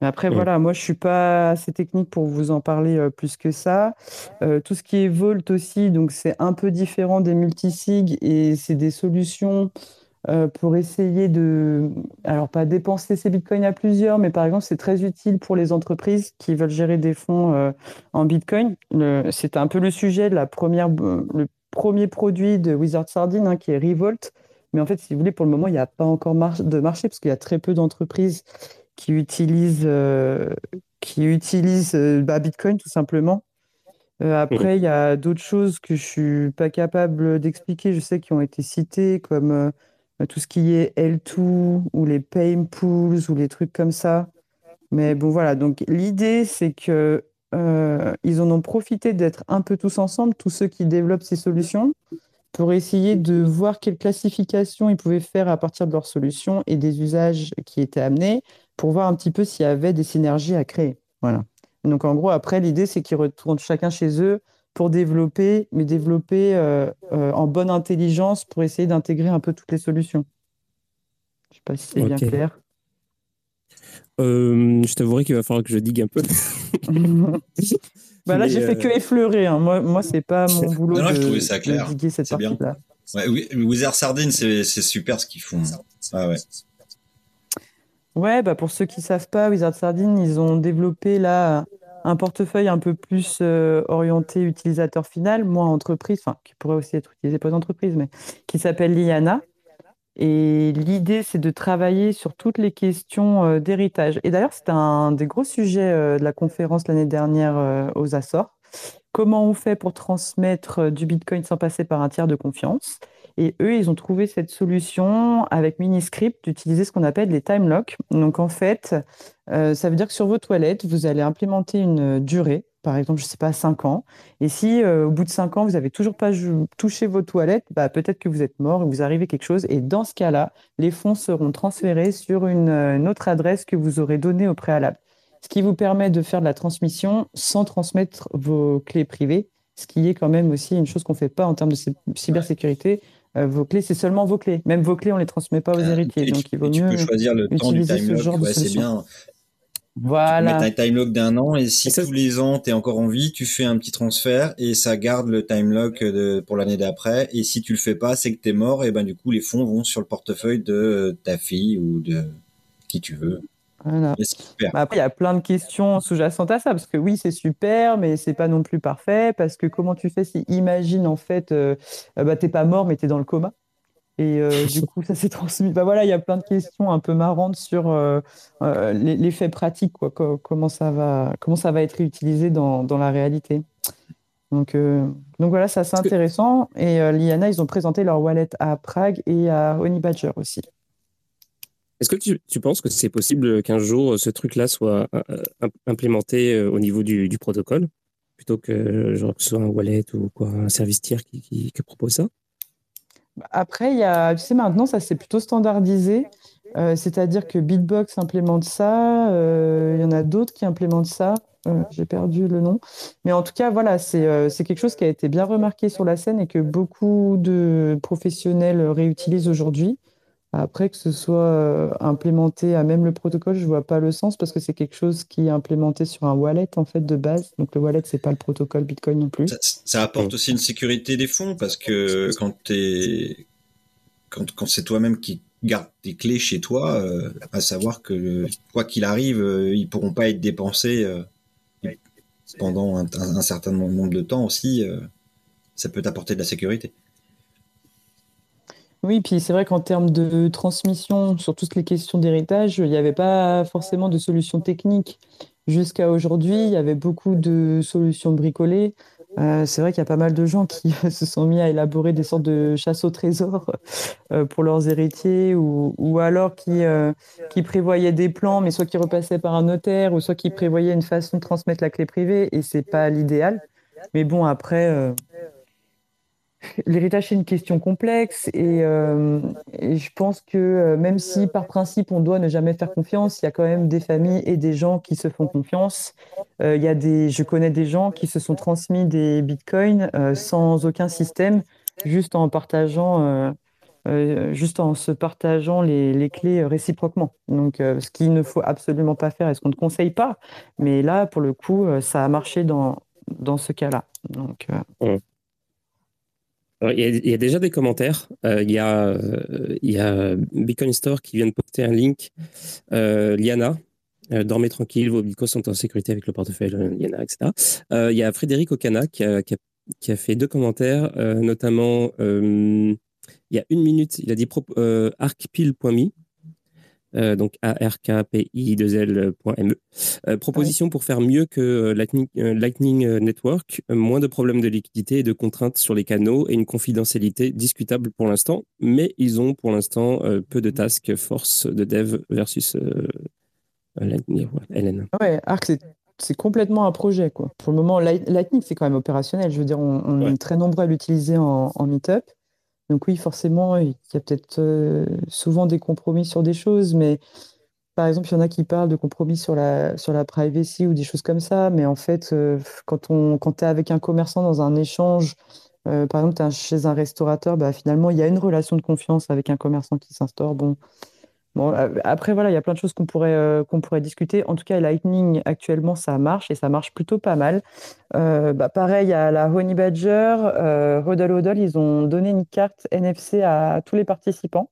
Mais après, voilà, moi, je suis pas assez technique pour vous en parler euh, plus que ça. Euh, tout ce qui est Volt aussi, donc c'est un peu différent des multisig et c'est des solutions euh, pour essayer de, alors pas dépenser ses bitcoins à plusieurs, mais par exemple, c'est très utile pour les entreprises qui veulent gérer des fonds en bitcoin. C'est un peu le sujet de la première, le premier produit de Wizard Sardine, hein, qui est Revolt. Mais en fait, si vous voulez, pour le moment, il n'y a pas encore de marché parce qu'il y a très peu d'entreprises qui utilisent, euh, qui utilisent euh, bah, Bitcoin tout simplement. Euh, après, il y a d'autres choses que je suis pas capable d'expliquer. Je sais qui ont été citées, comme tout ce qui est L2 ou les pay pools ou les trucs comme ça. Mais bon, voilà. Donc, l'idée, c'est que ils en ont profité d'être un peu tous ensemble, tous ceux qui développent ces solutions, pour essayer de voir quelle classification ils pouvaient faire à partir de leurs solutions et des usages qui étaient amenés pour voir un petit peu s'il y avait des synergies à créer. Voilà. Donc en gros, après, l'idée, c'est qu'ils retournent chacun chez eux pour développer, mais développer euh, euh, en bonne intelligence pour essayer d'intégrer un peu toutes les solutions. Je ne sais pas si c'est bien clair. Euh, je t'avouerai qu'il va falloir que je digue un peu. bah là, j'ai fait que effleurer. Hein. Moi, moi c'est pas mon boulot non, de, je trouvais ça clair. diguer cette partie-là. Ouais, Wizard Sardine, c'est super ce qu'ils font. Ah ouais. Ouais, bah pour ceux qui ne savent pas, Wizard Sardine, ils ont développé là un portefeuille un peu plus euh, orienté utilisateur final, moins entreprise, enfin qui pourrait aussi être utilisé pour les entreprises, mais qui s'appelle Liana. Et l'idée, c'est de travailler sur toutes les questions euh, d'héritage. Et d'ailleurs, c'était un des gros sujets euh, de la conférence l'année dernière aux Açores. Comment on fait pour transmettre du Bitcoin sans passer par un tiers de confiance? Et eux, ils ont trouvé cette solution avec Miniscript d'utiliser ce qu'on appelle les time locks. Donc en fait, euh, ça veut dire que sur vos toilettes, vous allez implémenter une durée, par exemple, je ne sais pas, 5 ans. Et si euh, au bout de 5 ans, vous n'avez toujours pas touché vos toilettes, bah, peut-être que vous êtes mort vous arrivez quelque chose. Et dans ce cas-là, les fonds seront transférés sur une, une autre adresse que vous aurez donnée au préalable. Ce qui vous permet de faire de la transmission sans transmettre vos clés privées, ce qui est quand même aussi une chose qu'on ne fait pas en termes de cybersécurité. Euh, vos clés, c'est seulement vos clés. Même vos clés, on ne les transmet pas aux euh, héritiers. donc, il vaut tu mieux peux choisir le temps du time lock. c'est bien. Voilà. Tu un time lock d'un an et si tous les ans tu es encore en vie, tu fais un petit transfert et ça garde le time lock de, pour l'année d'après. Et si tu le fais pas, c'est que tu es mort et ben du coup les fonds vont sur le portefeuille de ta fille ou de qui tu veux. Bah, après, il y a plein de questions sous-jacentes à ça, parce que oui, c'est super, mais c'est pas non plus parfait, parce que comment tu fais si, imagine, en fait, euh, euh, bah, t'es pas mort, mais t'es dans le coma et euh, du coup, ça s'est transmis. Bah voilà, il y a plein de questions un peu marrantes sur l'effet pratique, quoi, comment ça va, comment ça va être utilisé dans, dans la réalité. Donc, donc voilà, ça c'est intéressant. Et Liana, ils ont présenté leur wallet à Prague et à Honey Badger aussi. Est-ce que tu, penses que c'est possible qu'un jour ce truc-là soit euh, implémenté euh, au niveau du, protocole? Plutôt que, genre, que ce soit un wallet ou quoi, un service tiers qui, propose ça? Après, il y a, tu sais, maintenant, ça c'est plutôt standardisé. Euh, c'est-à-dire que Bitbox implémente ça, il y en a d'autres qui implémentent ça. J'ai perdu le nom. Mais en tout cas, voilà, c'est quelque chose qui a été bien remarqué sur la scène et que beaucoup de professionnels réutilisent aujourd'hui. Après, que ce soit euh, implémenté à même le protocole, je vois pas le sens parce que c'est quelque chose qui est implémenté sur un wallet en fait de base. Donc le wallet, c'est pas le protocole Bitcoin non plus. Ça, apporte aussi une sécurité des fonds parce que quand quand, quand c'est toi-même qui garde tes clés chez toi, euh, à savoir que quoi qu'il arrive, euh, ils pourront pas être dépensés euh, pendant un, certain nombre de temps aussi. ça peut t'apporter de la sécurité. Oui, puis c'est vrai qu'en termes de transmission, sur toutes les questions d'héritage, il n'y avait pas forcément de solution technique. Jusqu'à aujourd'hui, il y avait beaucoup de solutions bricolées. Euh, c'est vrai qu'il y a pas mal de gens qui se sont mis à élaborer des sortes de chasse au trésor euh, pour leurs héritiers ou, alors qui, euh, qui prévoyaient des plans, mais soit qui repassaient par un notaire ou soit qui prévoyaient une façon de transmettre la clé privée et c'est pas l'idéal. Mais bon, après, L'héritage, c'est une question complexe euh, et, je pense que euh, même si par principe on doit ne jamais faire confiance, il y a quand même des familles et des gens qui se font confiance. Euh, y a des, je connais des gens qui se sont transmis des bitcoins sans aucun système, juste en partageant, juste en se partageant les, les clés réciproquement. Donc, ce qu'il ne faut absolument pas faire et ce qu'on ne conseille pas. Mais là, pour le coup, ça a marché dans, dans ce cas-là. Donc, il y, a, déjà des commentaires. Euh, il, y a, euh, il y a Bitcoin Store qui vient de poster un link. Euh, Liana, dormez tranquille, vos bitcoins sont en sécurité avec le portefeuille Liana, etc. il y a Frédéric Ocana qui a, qui a, fait deux commentaires, notamment il y a une minute, il a dit arcpile.me euh, donc arkpi2l.me. Euh, proposition pour faire mieux que euh, Lightning, Lightning, Network, moins de problèmes de liquidité et de contraintes sur les canaux et une confidentialité discutable pour l'instant, mais ils ont pour l'instant peu de task force de dev versus Lightning, LN. Ouais, Arc, c'est complètement un projet. Quoi. Pour le moment, Lightning, c'est quand même opérationnel. Je veux dire, on, est très nombreux à l'utiliser en, en Meetup. Donc oui, forcément, il y a peut-être euh, souvent des compromis sur des choses, mais par exemple, il y en a qui parlent de compromis sur la, sur la privacy ou des choses comme ça, mais en fait, euh, quand on, quand tu es avec un commerçant dans un échange, euh, par exemple, es chez un restaurateur, bah, finalement, il y a une relation de confiance avec un commerçant qui s'instaure. Bon, Après, voilà, il y a plein de choses qu'on pourrait, euh, qu'on pourrait discuter. En tout cas, Lightning, actuellement, ça marche et ça marche plutôt pas mal. Euh, bah, pareil, à la Honey Badger, euh, Hodl, ils ont donné une carte NFC à tous les participants.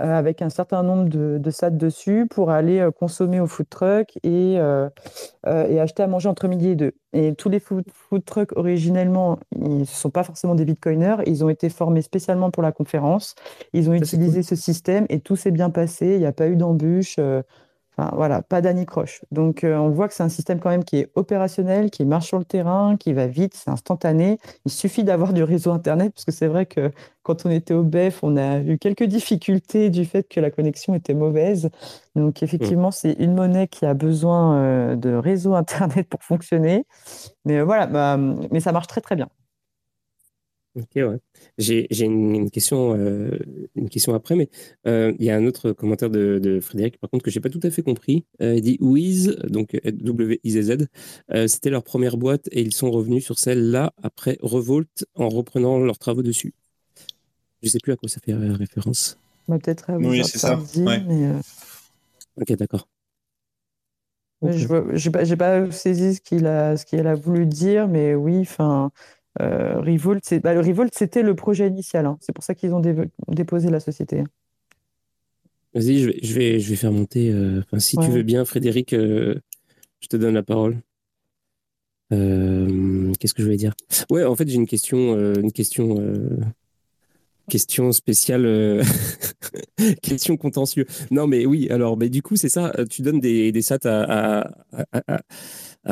Euh, avec un certain nombre de, de dessus pour aller euh, consommer au food truck et, euh, et, acheter à manger entre midi et deux. Et tous les food, food trucks, originellement, ils ne sont pas forcément des bitcoiners. Ils ont été formés spécialement pour la conférence. Ils ont utilisé ce système et tout s'est bien passé. Il n'y a pas eu d'embûche. Enfin, voilà, pas d'anicroche. Donc, euh, on voit que c'est un système quand même qui est opérationnel, qui marche sur le terrain, qui va vite, c'est instantané. Il suffit d'avoir du réseau Internet, parce que c'est vrai que quand on était au BEF, on a eu quelques difficultés du fait que la connexion était mauvaise. Donc, effectivement, c'est une monnaie qui a besoin euh, de réseau Internet pour fonctionner. Mais euh, voilà, bah, mais ça marche très, très bien. Ok, ouais. J'ai une, question, euh, une question après, mais euh, il y a un autre commentaire de, Frédéric, par contre, que j'ai pas tout à fait compris. Euh, il dit Wiz, donc W-I-Z-Z, c'était leur première boîte et ils sont revenus sur celle-là après Revolt en reprenant leurs travaux dessus. Je sais plus à quoi ça fait référence. Bah, Peut-être à Oui, c'est ça. Ok, d'accord. Je n'ai pas, saisi ce qu'il a, ce qu'il a voulu dire, mais oui, enfin. Euh, Revolt, bah, le Revolt, c'était le projet initial. Hein. C'est pour ça qu'ils ont déposé la société. Vas-y, je vais, je, vais, je vais faire monter. Euh, si tu veux bien, Frédéric, euh, je te donne la parole. Qu'est-ce que je voulais dire? Ouais, en fait, j'ai une question, une question, question spéciale, question contentieux. Non, mais oui. Alors, mais du coup, c'est ça. Tu donnes des, des sats à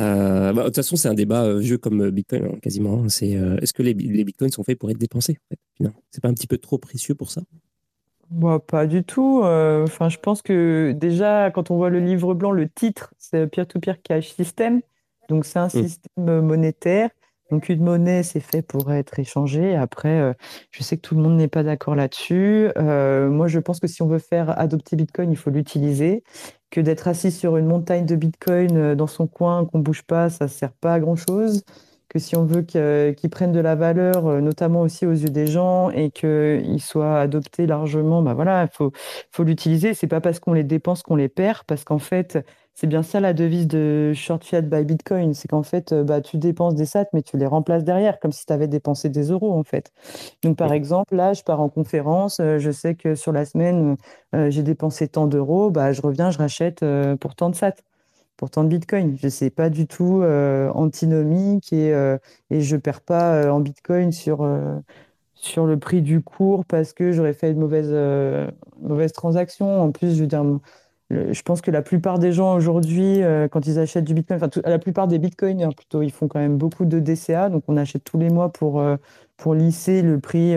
bah, de toute façon, c'est un débat euh, vieux comme euh, Bitcoin, hein, quasiment. Hein. C'est est-ce que les, les, Bitcoins sont faits pour être dépensés en fait, C'est pas un petit peu trop précieux pour ça? Bah, Pas du tout. Enfin, je pense que déjà, quand on voit le livre blanc, le titre, c'est Peer-to-Peer Cash System. Donc, c'est un mmh. système monétaire. Donc, une monnaie, c'est fait pour être échangée. Après, je sais que tout le monde n'est pas d'accord là-dessus. moi, je pense que si on veut faire adopter Bitcoin, il faut l'utiliser que d'être assis sur une montagne de Bitcoin euh, dans son coin, qu'on bouge pas, ça sert pas à grand chose. que si on veut qu'ils prennent de la valeur, euh, notamment aussi aux yeux des gens, et qu'ils soient adoptés largement, bah voilà, il faut, faut l'utiliser. C'est pas parce qu'on les dépense qu'on les perd, parce qu'en fait, c'est bien ça la devise de Short Fiat by Bitcoin, c'est qu'en fait, euh, bah, tu dépenses des sats, mais tu les remplaces derrière, comme si tu avais dépensé des euros, en fait. Donc, par exemple, là, je pars en conférence, euh, je sais que sur la semaine, j'ai dépensé tant d'euros, bah, je reviens, je rachète pour tant de sats pourtant de Bitcoin. Je ne sais pas du tout euh, antinomique et, euh, et je ne perds pas euh, en Bitcoin sur, sur le prix du cours parce que j'aurais fait une mauvaise, mauvaise transaction. En plus, je veux dire, je pense que la plupart des gens aujourd'hui, quand ils achètent du Bitcoin, enfin, la plupart des Bitcoins, plutôt, ils font quand même beaucoup de DCA. Donc, on achète tous les mois pour, pour lisser le prix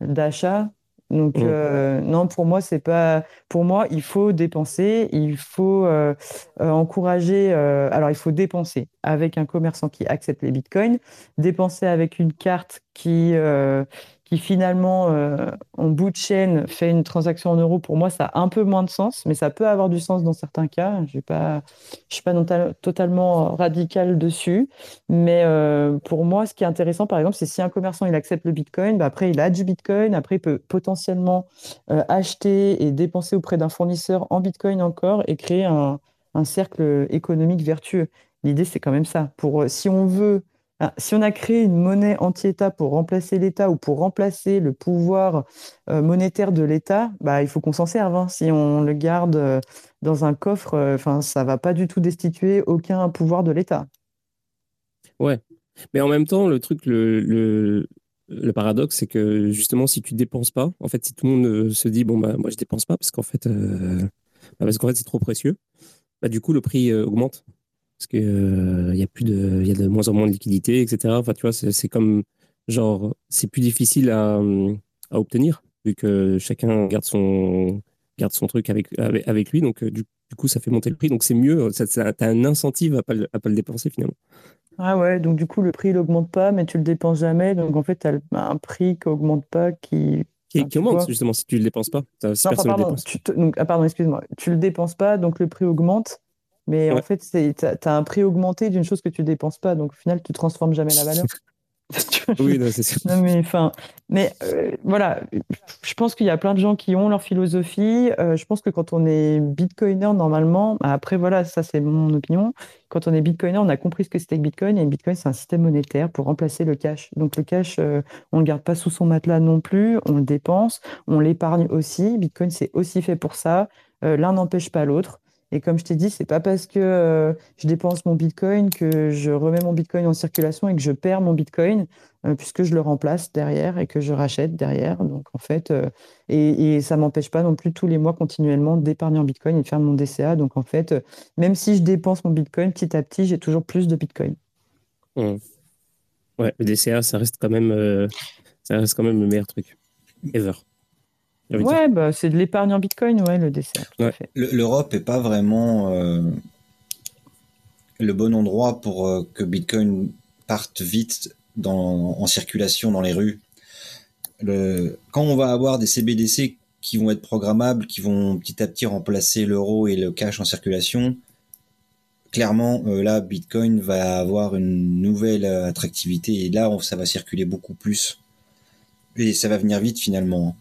d'achat. Donc, mmh. euh, non, pour moi, c'est pas. Pour moi, il faut dépenser, il faut euh, euh, encourager. alors, il faut dépenser avec un commerçant qui accepte les bitcoins, dépenser avec une carte qui, qui finalement, euh, en bout de chaîne, fait une transaction en euros, pour moi, ça a un peu moins de sens, mais ça peut avoir du sens dans certains cas. Je ne suis pas totalement radical dessus. Mais euh, pour moi, ce qui est intéressant, par exemple, c'est si un commerçant il accepte le Bitcoin, bah après, il a du Bitcoin, après, il peut potentiellement euh, acheter et dépenser auprès d'un fournisseur en Bitcoin encore et créer un, un cercle économique vertueux. L'idée, c'est quand même ça. Pour, si on veut ah, si on a créé une monnaie anti-État pour remplacer l'État ou pour remplacer le pouvoir euh, monétaire de l'État, bah, il faut qu'on s'en serve. Hein. Si on le garde euh, dans un coffre, euh, ça va pas du tout destituer aucun pouvoir de l'État. Ouais, mais en même temps, le truc, le, paradoxe, c'est que justement, si tu dépenses pas, en fait, si tout le monde se dit bon bah moi je dépense pas parce qu'en fait, bah, c'est trop précieux, bah du coup le prix augmente parce qu'il euh, y a plus de, il y a de moins en moins de liquidités, etc. Enfin, tu vois, c'est comme genre, c'est plus difficile à, à, obtenir vu que chacun garde son garde son truc avec avec, lui, donc euh, du, coup, ça fait monter le prix. Donc c'est mieux, tu as un incentive à pas à pas le dépenser finalement. Ah ouais, donc du coup, le prix, il augmente pas, mais tu le dépenses jamais. Donc en fait, tu as un prix qui augmente pas, qui. Qui, augmente, justement, si tu le dépenses pas. Si non, pardon, donc, ah, pardon excuse-moi. Tu le dépenses pas, donc le prix augmente. Mais en fait, tu as, un prix augmenté d'une chose que tu dépenses pas. Donc au final, tu transformes jamais la valeur. oui, c'est sûr. mais enfin, mais euh, voilà, je pense qu'il y a plein de gens qui ont leur philosophie. Euh, je pense que quand on est bitcoiner, normalement, bah, après voilà, ça c'est mon opinion. Quand on est bitcoiner, on a compris ce que c'était que Bitcoin. Et Bitcoin, c'est un système monétaire pour remplacer le cash. Donc le cash, euh, on le garde pas sous son matelas non plus. On le dépense, on l'épargne aussi. Bitcoin, c'est aussi fait pour ça. L'un n'empêche pas l'autre. Et comme je t'ai dit, c'est pas parce que euh, je dépense mon Bitcoin que je remets mon Bitcoin en circulation et que je perds mon Bitcoin, euh, puisque je le remplace derrière et que je rachète derrière. Donc en fait, euh, et, et, ça m'empêche pas non plus tous les mois continuellement d'épargner en Bitcoin et de faire mon DCA. Donc en fait, même si je dépense mon Bitcoin petit à petit, j'ai toujours plus de Bitcoin. Ouais, le DCA, ça reste quand même, ça reste quand même le meilleur truc ever. Ouais, bah, c'est de l'épargne en bitcoin, ouais, le dessert. L'Europe n'est pas vraiment euh, le bon endroit pour euh, que bitcoin parte vite dans, en circulation dans les rues. Le, quand on va avoir des CBDC qui vont être programmables, qui vont petit à petit remplacer l'euro et le cash en circulation, clairement, euh, là, Bitcoin va avoir une nouvelle attractivité et là, ça va circuler beaucoup plus. Et ça va venir vite finalement.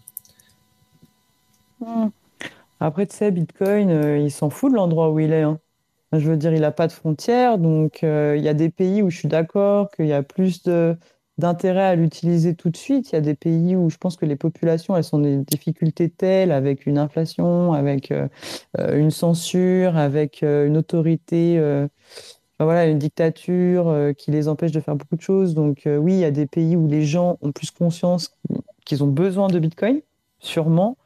Hmm. Après, tu sais, Bitcoin, euh, il s'en fout de l'endroit où il est. Hein. Je veux dire, il n'a pas de frontières. Donc, euh, il y a des pays où je suis d'accord qu'il y a plus d'intérêt à l'utiliser tout de suite. Il y a des pays où je pense que les populations, elles sont des difficultés telles, avec une inflation, avec euh, une censure, avec une autorité, voilà, une dictature qui les empêche de faire beaucoup de choses. Donc, oui, il y a des pays où les gens ont plus conscience qu'ils ont besoin de Bitcoin, sûrement.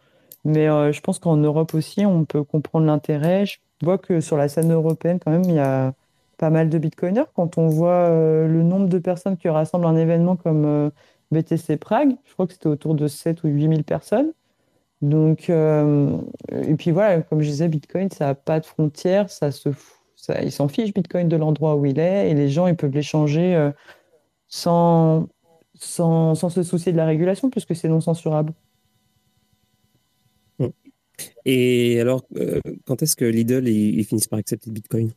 Mais euh, je pense qu'en Europe aussi, on peut comprendre l'intérêt. Je vois que sur la scène européenne, quand même, il y a pas mal de bitcoiners. Quand on voit euh, le nombre de personnes qui rassemblent un événement comme euh, BTC Prague, je crois que c'était autour de 7 ou 8 000 personnes. Donc, et puis voilà, comme je disais, Bitcoin, ça n'a pas de frontières, ça ça, il s'en fiche Bitcoin de l'endroit où il est, et les gens, ils peuvent l'échanger sans, sans, sans se soucier de la régulation, puisque c'est non censurable. Et alors, euh, quand est-ce que Lidl ils, finissent par accepter le Bitcoin?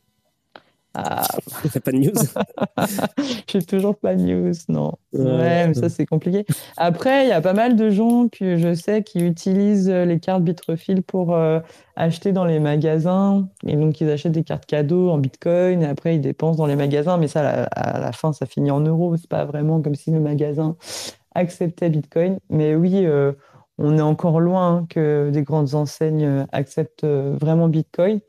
Ah. T'as pas de news? J'ai toujours pas de news, non. Ouais, mais ça c'est compliqué. Après, il y a pas mal de gens que je sais qui utilisent les cartes Bitrefill pour euh, acheter dans les magasins. Et donc, ils achètent des cartes cadeaux en Bitcoin et après, ils dépensent dans les magasins. Mais ça, à la fin, ça finit en euros. C'est pas vraiment comme si le magasin acceptait Bitcoin. Mais oui, euh, on est encore loin que des grandes enseignes euh, acceptent vraiment Bitcoin.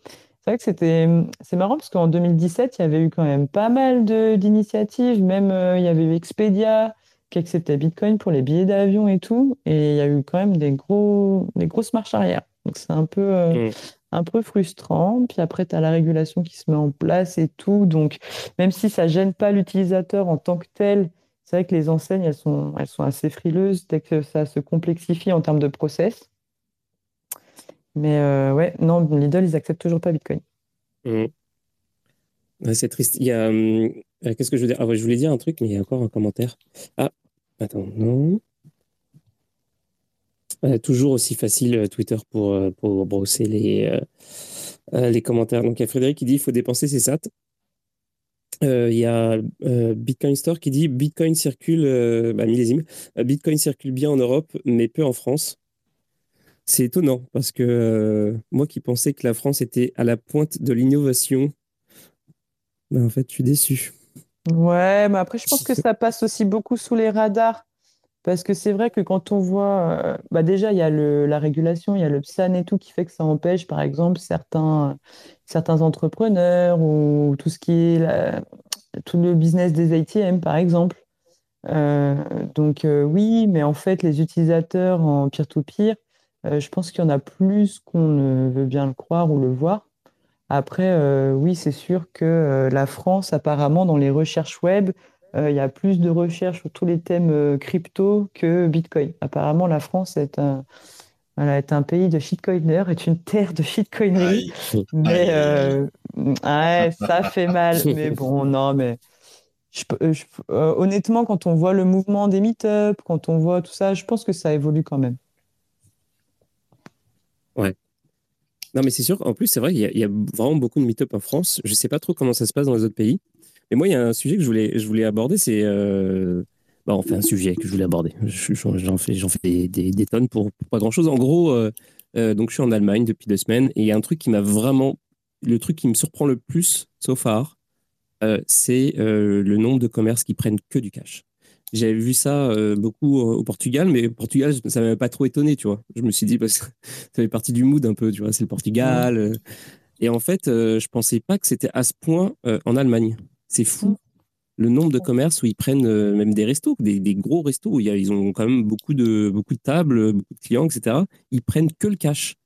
C'est vrai que c'était, c'est marrant parce qu'en 2017, il y avait eu quand même pas mal d'initiatives. Même euh, il y avait eu Expedia qui acceptait Bitcoin pour les billets d'avion et tout. Et il y a eu quand même des, gros, des grosses marches arrière. Donc c'est un peu, euh, mm. un peu frustrant. Puis après, tu as la régulation qui se met en place et tout. Donc même si ça gêne pas l'utilisateur en tant que tel, c'est vrai que les enseignes, elles sont, elles sont assez frileuses dès que ça se complexifie en termes de process. Mais euh, ouais, non, Lidl, ils acceptent toujours pas Bitcoin. Mmh. c'est triste. Il y a. Euh, qu'est-ce que je veux dire? Ah, Je voulais dire un truc, mais il y a encore un commentaire. Ah, attends, non. toujours aussi facile euh, Twitter pour, pour brosser les, les commentaires. Donc il y a Frédéric qui dit il faut dépenser ses sats. Il y a Bitcoin Store qui dit Bitcoin circule, bah, millésime, Bitcoin circule bien en Europe, mais peu en France. C'est étonnant parce que euh, moi qui pensais que la France était à la pointe de l'innovation, ben, en fait, je suis déçu. Ouais, mais après, je pense que ça passe aussi beaucoup sous les radars. Parce que c'est vrai que quand on voit, euh, bah déjà, il y a le, la régulation, il y a le PSAN et tout qui fait que ça empêche, par exemple, certains, certains entrepreneurs ou tout ce qui est tout le business des ATM, par exemple. Euh, donc oui, mais en fait, les utilisateurs en peer-to-peer, euh, je pense qu'il y en a plus qu'on ne veut bien le croire ou le voir. Après, euh, oui, c'est sûr que euh, la France, apparemment, dans les recherches web, il y a plus de recherches sur tous les thèmes crypto que Bitcoin. Apparemment, la France est un, est un pays de shitcoiners, est une terre de shitcoinerie. Mais ouais, ça fait mal. Mais bon, non, mais honnêtement, quand on voit le mouvement des meet-up, quand on voit tout ça, je pense que ça évolue quand même. Ouais. Non, mais c'est sûr. En plus, c'est vrai qu'il y, a vraiment beaucoup de meet-up en France. Je ne sais pas trop comment ça se passe dans les autres pays. Mais moi, il y a un sujet que je voulais, je voulais aborder. C'est. Euh... Bah, enfin, un sujet que je voulais aborder. J'en fais, des, tonnes pour, pas grand-chose. En gros, euh, euh, donc, je suis en Allemagne depuis deux semaines. Et il y a un truc qui m'a vraiment. Le truc qui me surprend le plus, so far, euh, c'est le nombre de commerces qui prennent que du cash. J'avais vu ça euh, beaucoup au Portugal, mais au Portugal, ça ne m'avait pas trop étonné, tu vois. Je me suis dit, parce que ça fait partie du mood un peu, tu vois, c'est le Portugal. Euh. et en fait, je pensais pas que c'était à ce point en Allemagne. C'est fou le nombre de commerces où ils prennent même des restos, des, gros restos où ils ont quand même beaucoup de, beaucoup de tables, beaucoup de clients, etc. Ils prennent que le cash.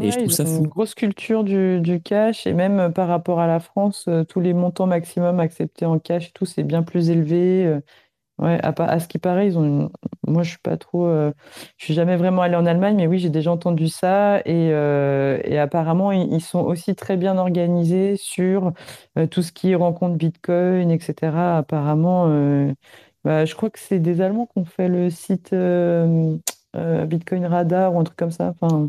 Et je trouve ça fou. Une grosse culture du, du, cash et même par rapport à la France, tous les montants maximum acceptés en cash, tout c'est bien plus élevé. Ouais, à, ce qui paraît, ils ont moi je suis pas trop, euh, je suis jamais vraiment allée en Allemagne, mais oui, j'ai déjà entendu ça et, euh, apparemment ils, sont aussi très bien organisés sur euh, tout ce qui rencontre Bitcoin, etc. Apparemment, bah, je crois que c'est des Allemands qui ont fait le site Bitcoin Radar ou un truc comme ça. Enfin,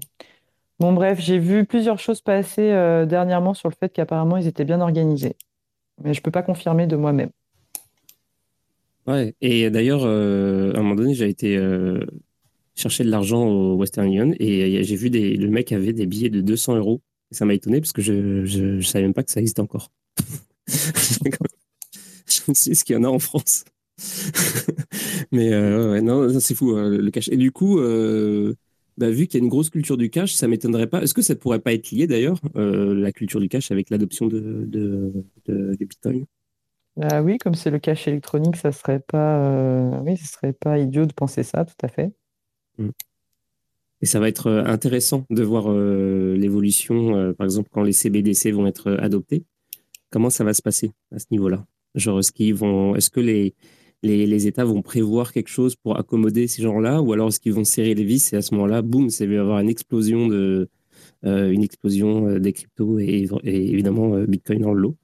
bon bref, j'ai vu plusieurs choses passer dernièrement sur le fait qu'apparemment ils étaient bien organisés, mais je peux pas confirmer de moi-même. Ouais, et d'ailleurs, euh, à un moment donné, j'ai été euh, chercher de l'argent au Western Union et j'ai vu des, le mec avait des billets de 200 euros. Et ça m'a étonné parce que je ne savais même pas que ça existait encore. je me suis ce qu'il y en a en France? Mais euh, non, c'est fou, le cash. Et du coup, bah, vu qu'il y a une grosse culture du cash, ça m'étonnerait pas. Est-ce que ça pourrait pas être lié d'ailleurs, la culture du cash, avec l'adoption de, de, de Bitcoin? Bah oui, comme c'est le cash électronique, ça serait pas, euh, ce serait pas idiot de penser ça, tout à fait. Mm. Et ça va être euh, intéressant de voir euh, l'évolution, par exemple, quand les CBDC vont être adoptés. Comment ça va se passer à ce niveau-là? Genre, est-ce qu'ils vont, est-ce que les, les, États vont prévoir quelque chose pour accommoder ces gens-là, ou alors est-ce qu'ils vont serrer les vis et à ce moment-là, boum, ça va y avoir une explosion de, une explosion des cryptos et, et évidemment Bitcoin dans le lot?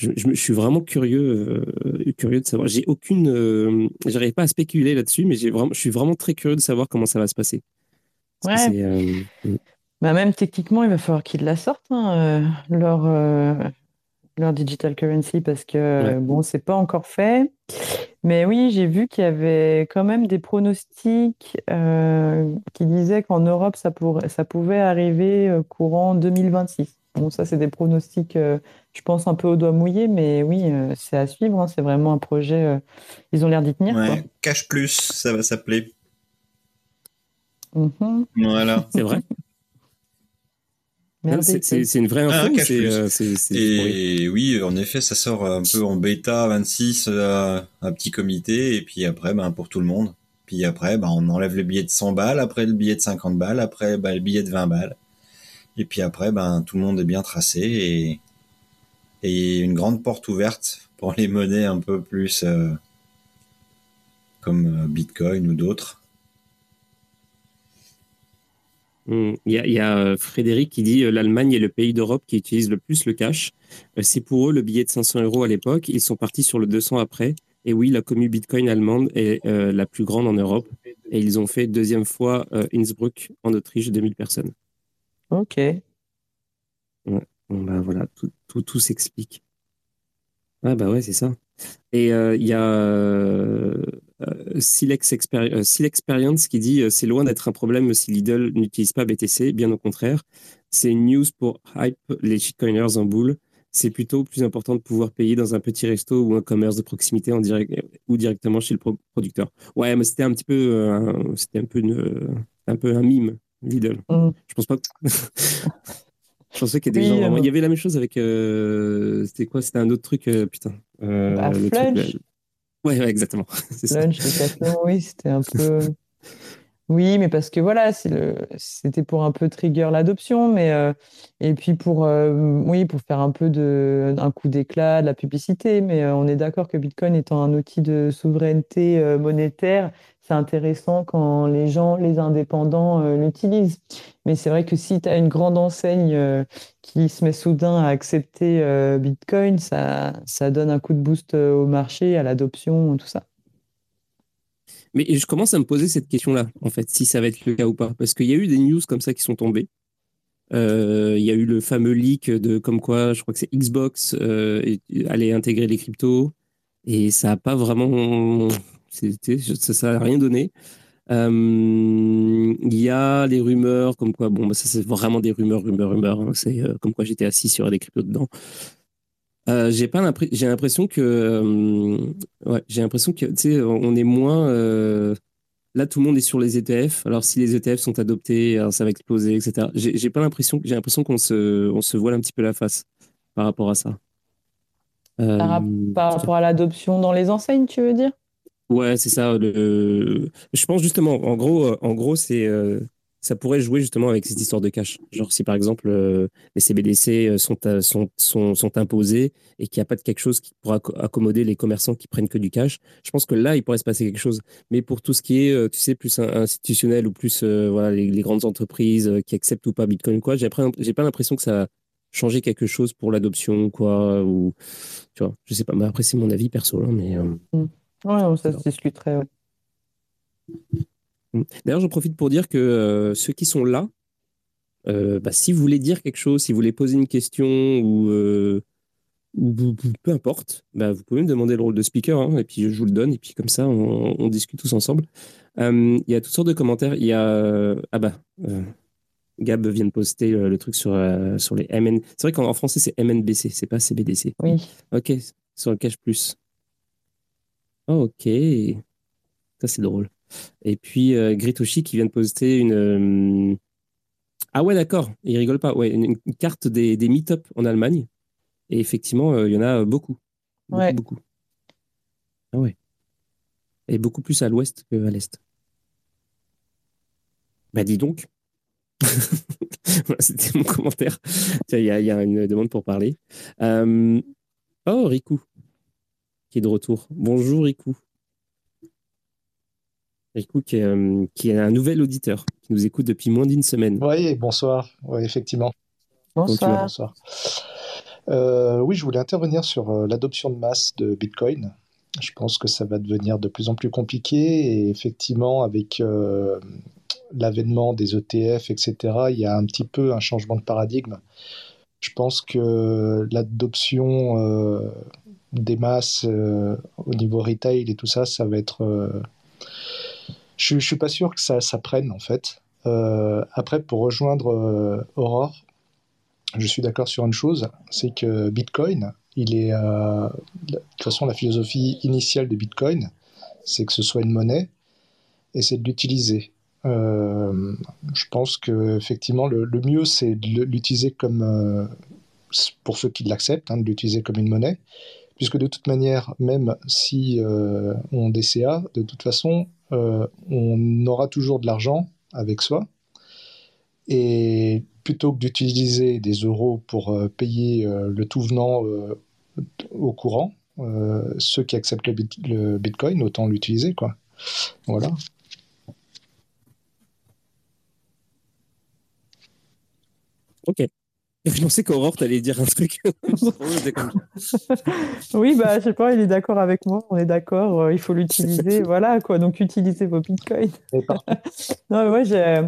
Je, suis vraiment curieux, euh, curieux de savoir. J'ai aucune, euh, j'arrive pas à spéculer là-dessus, mais j'ai vraiment, je suis vraiment très curieux de savoir comment ça va se passer. Ouais. Euh, mm. bah, même techniquement, il va falloir qu'ils la sortent, hein, leur, leur digital currency parce que bon, c'est pas encore fait. Mais oui, j'ai vu qu'il y avait quand même des pronostics qui disaient qu'en Europe, ça, pourrait, ça pouvait arriver courant 2026. Bon, ça, c'est des pronostics, euh, je pense, un peu au doigt mouillé, mais oui, c'est à suivre. Hein. c'est vraiment un projet. ils ont l'air d'y tenir. Ouais, Cash Plus, ça va s'appeler. Mm-hmm. Voilà. C'est vrai. C'est une vraie info. Ah, euh, et oui, en effet, ça sort un peu en bêta 26, euh, un petit comité, et puis après, ben, pour tout le monde. Puis après, ben, on enlève le billet de 100 balles, après le billet de 50 balles, après ben, le billet de 20 balles. Et puis après, ben, tout le monde est bien tracé et, une grande porte ouverte pour les monnaies un peu plus euh, comme Bitcoin ou d'autres. Hmm. Il y a, euh, Frédéric qui dit euh, l'Allemagne est le pays d'Europe qui utilise le plus le cash. Euh, c'est pour eux le billet de 500 euros à l'époque. Ils sont partis sur le 200 après. Et oui, la commu Bitcoin allemande est la plus grande en Europe. Et ils ont fait deuxième fois Innsbruck en Autriche, 2000 personnes. Ok. Bah, voilà, tout, tout, s'explique. Ah bah ouais, c'est ça. Et il y a euh, Silex, euh, qui dit euh, c'est loin d'être un problème si Lidl n'utilise pas BTC, bien au contraire. C'est une news pour hype les shitcoiners en boule. C'est plutôt plus important de pouvoir payer dans un petit resto ou un commerce de proximité ou directement chez le producteur. Ouais, mais c'était un petit peu, un peu un peu un mime Lidl. Mm. Je pense pas. Je pensais qu'il y, il y avait la même chose avec. c'était quoi? C'était un autre truc, putain. Bah, Ouais, exactement. Oui, c'était un peu. Oui, mais parce que voilà, c'était pour un peu trigger l'adoption, mais euh, et puis pour euh, oui, pour faire un peu de un coup d'éclat, de la publicité. Mais euh, on est d'accord que Bitcoin étant un outil de souveraineté monétaire, c'est intéressant quand les gens, les indépendants l'utilisent. Mais c'est vrai que si tu as une grande enseigne qui se met soudain à accepter Bitcoin, ça, ça donne un coup de boost au marché, à l'adoption, tout ça. Mais je commence à me poser cette question-là, en fait, si ça va être le cas ou pas. Parce qu'il y a eu des news comme ça qui sont tombées. Euh, il y a eu le fameux leak de comme quoi, je crois que c'est Xbox euh, allait intégrer les cryptos. Et ça n'a pas vraiment. Ça n'a rien donné. Euh, il y a des rumeurs comme quoi, bon, bah, ça c'est vraiment des rumeurs, rumeurs, rumeurs. Hein. c'est comme quoi j'étais assis sur des cryptos dedans. Euh, j'ai pas j'ai l'impression que euh, ouais, j'ai l'impression que tu sais on est moins euh, là tout le monde est sur les ETF alors si les ETF sont adoptés ça va exploser etc j'ai pas l'impression j'ai l'impression qu'on se on se voile un petit peu la face par rapport à ça par, rapport à l'adoption dans les enseignes tu veux dire? Ouais c'est ça je pense justement en gros en gros c'est ça pourrait jouer justement avec cette histoire de cash. Genre si par exemple euh, les CBDC euh, sont, euh, sont, sont, imposés et qu'il n'y a pas de quelque chose qui pourra accommoder les commerçants qui prennent que du cash, je pense que là, il pourrait se passer quelque chose. Mais pour tout ce qui est, tu sais, plus institutionnel ou plus voilà, les, grandes entreprises qui acceptent ou pas Bitcoin, quoi, j'ai pas l'impression que ça va changer quelque chose pour l'adoption, quoi, ou tu vois, je sais pas, mais après c'est mon avis perso, hein, mais... Mmh. Ouais, ça se discuterait, ouais. Mm. D'ailleurs, j'en profite pour dire que euh, ceux qui sont là, euh, bah, si vous voulez dire quelque chose, si vous voulez poser une question ou, euh, peu importe, bah, vous pouvez me demander le rôle de speaker hein, et puis je vous le donne et puis comme ça on, discute tous ensemble. Il y a toutes sortes de commentaires. Il y a ah bah Gab vient de poster le truc sur sur les MN. C'est vrai qu'en français c'est MNBC, c'est pas CBDC. Oui. Ok, sur le cash plus. Oh, ok, ça c'est drôle. Et puis euh, Gritoshi qui vient de poster une. Euh, ah ouais, d'accord, il rigole pas. Ouais, une, carte des, des meet-up en Allemagne. Et effectivement, euh, il y en a beaucoup. Beaucoup, ouais. beaucoup. Ah ouais. Et beaucoup plus à l'ouest qu'à l'est. Bah dis donc. C'était mon commentaire. Il y, y, a une demande pour parler. Oh, Riku, qui est de retour. Bonjour, Riku. Qui est, euh, qui est, un nouvel auditeur, qui nous écoute depuis moins d'une semaine. Oui, bonsoir. Oui, effectivement. Bonsoir. bonsoir. Euh, oui, je voulais intervenir sur euh, l'adoption de masse de Bitcoin. Je pense que ça va devenir de plus en plus compliqué et effectivement, avec l'avènement des ETF, etc., il y a un petit peu un changement de paradigme Je pense que l'adoption euh, des masses euh, au niveau retail et tout ça, ça va être. Euh, je, je suis pas sûr que ça, ça prenne en fait. après, pour rejoindre Aurore, je suis d'accord sur une chose, c'est que Bitcoin, il est de toute façon la philosophie initiale de Bitcoin, c'est que ce soit une monnaie et c'est de l'utiliser. Euh, je pense que effectivement le, mieux c'est de l'utiliser comme euh, pour ceux qui l'acceptent, hein, de l'utiliser comme une monnaie, puisque de toute manière, même si euh, on DCA, de toute façon, on aura toujours de l'argent avec soi. Et plutôt que d'utiliser des euros pour payer le tout venant au courant, ceux qui acceptent le, Bitcoin, autant l'utiliser. Voilà. Ok. Je pensais qu'Aurore, t'allais dire un truc. oui, bah, je sais pas, il est d'accord avec moi. On est d'accord, euh, il faut l'utiliser. voilà, quoi. Donc, utilisez vos bitcoins. non, mais j'ai.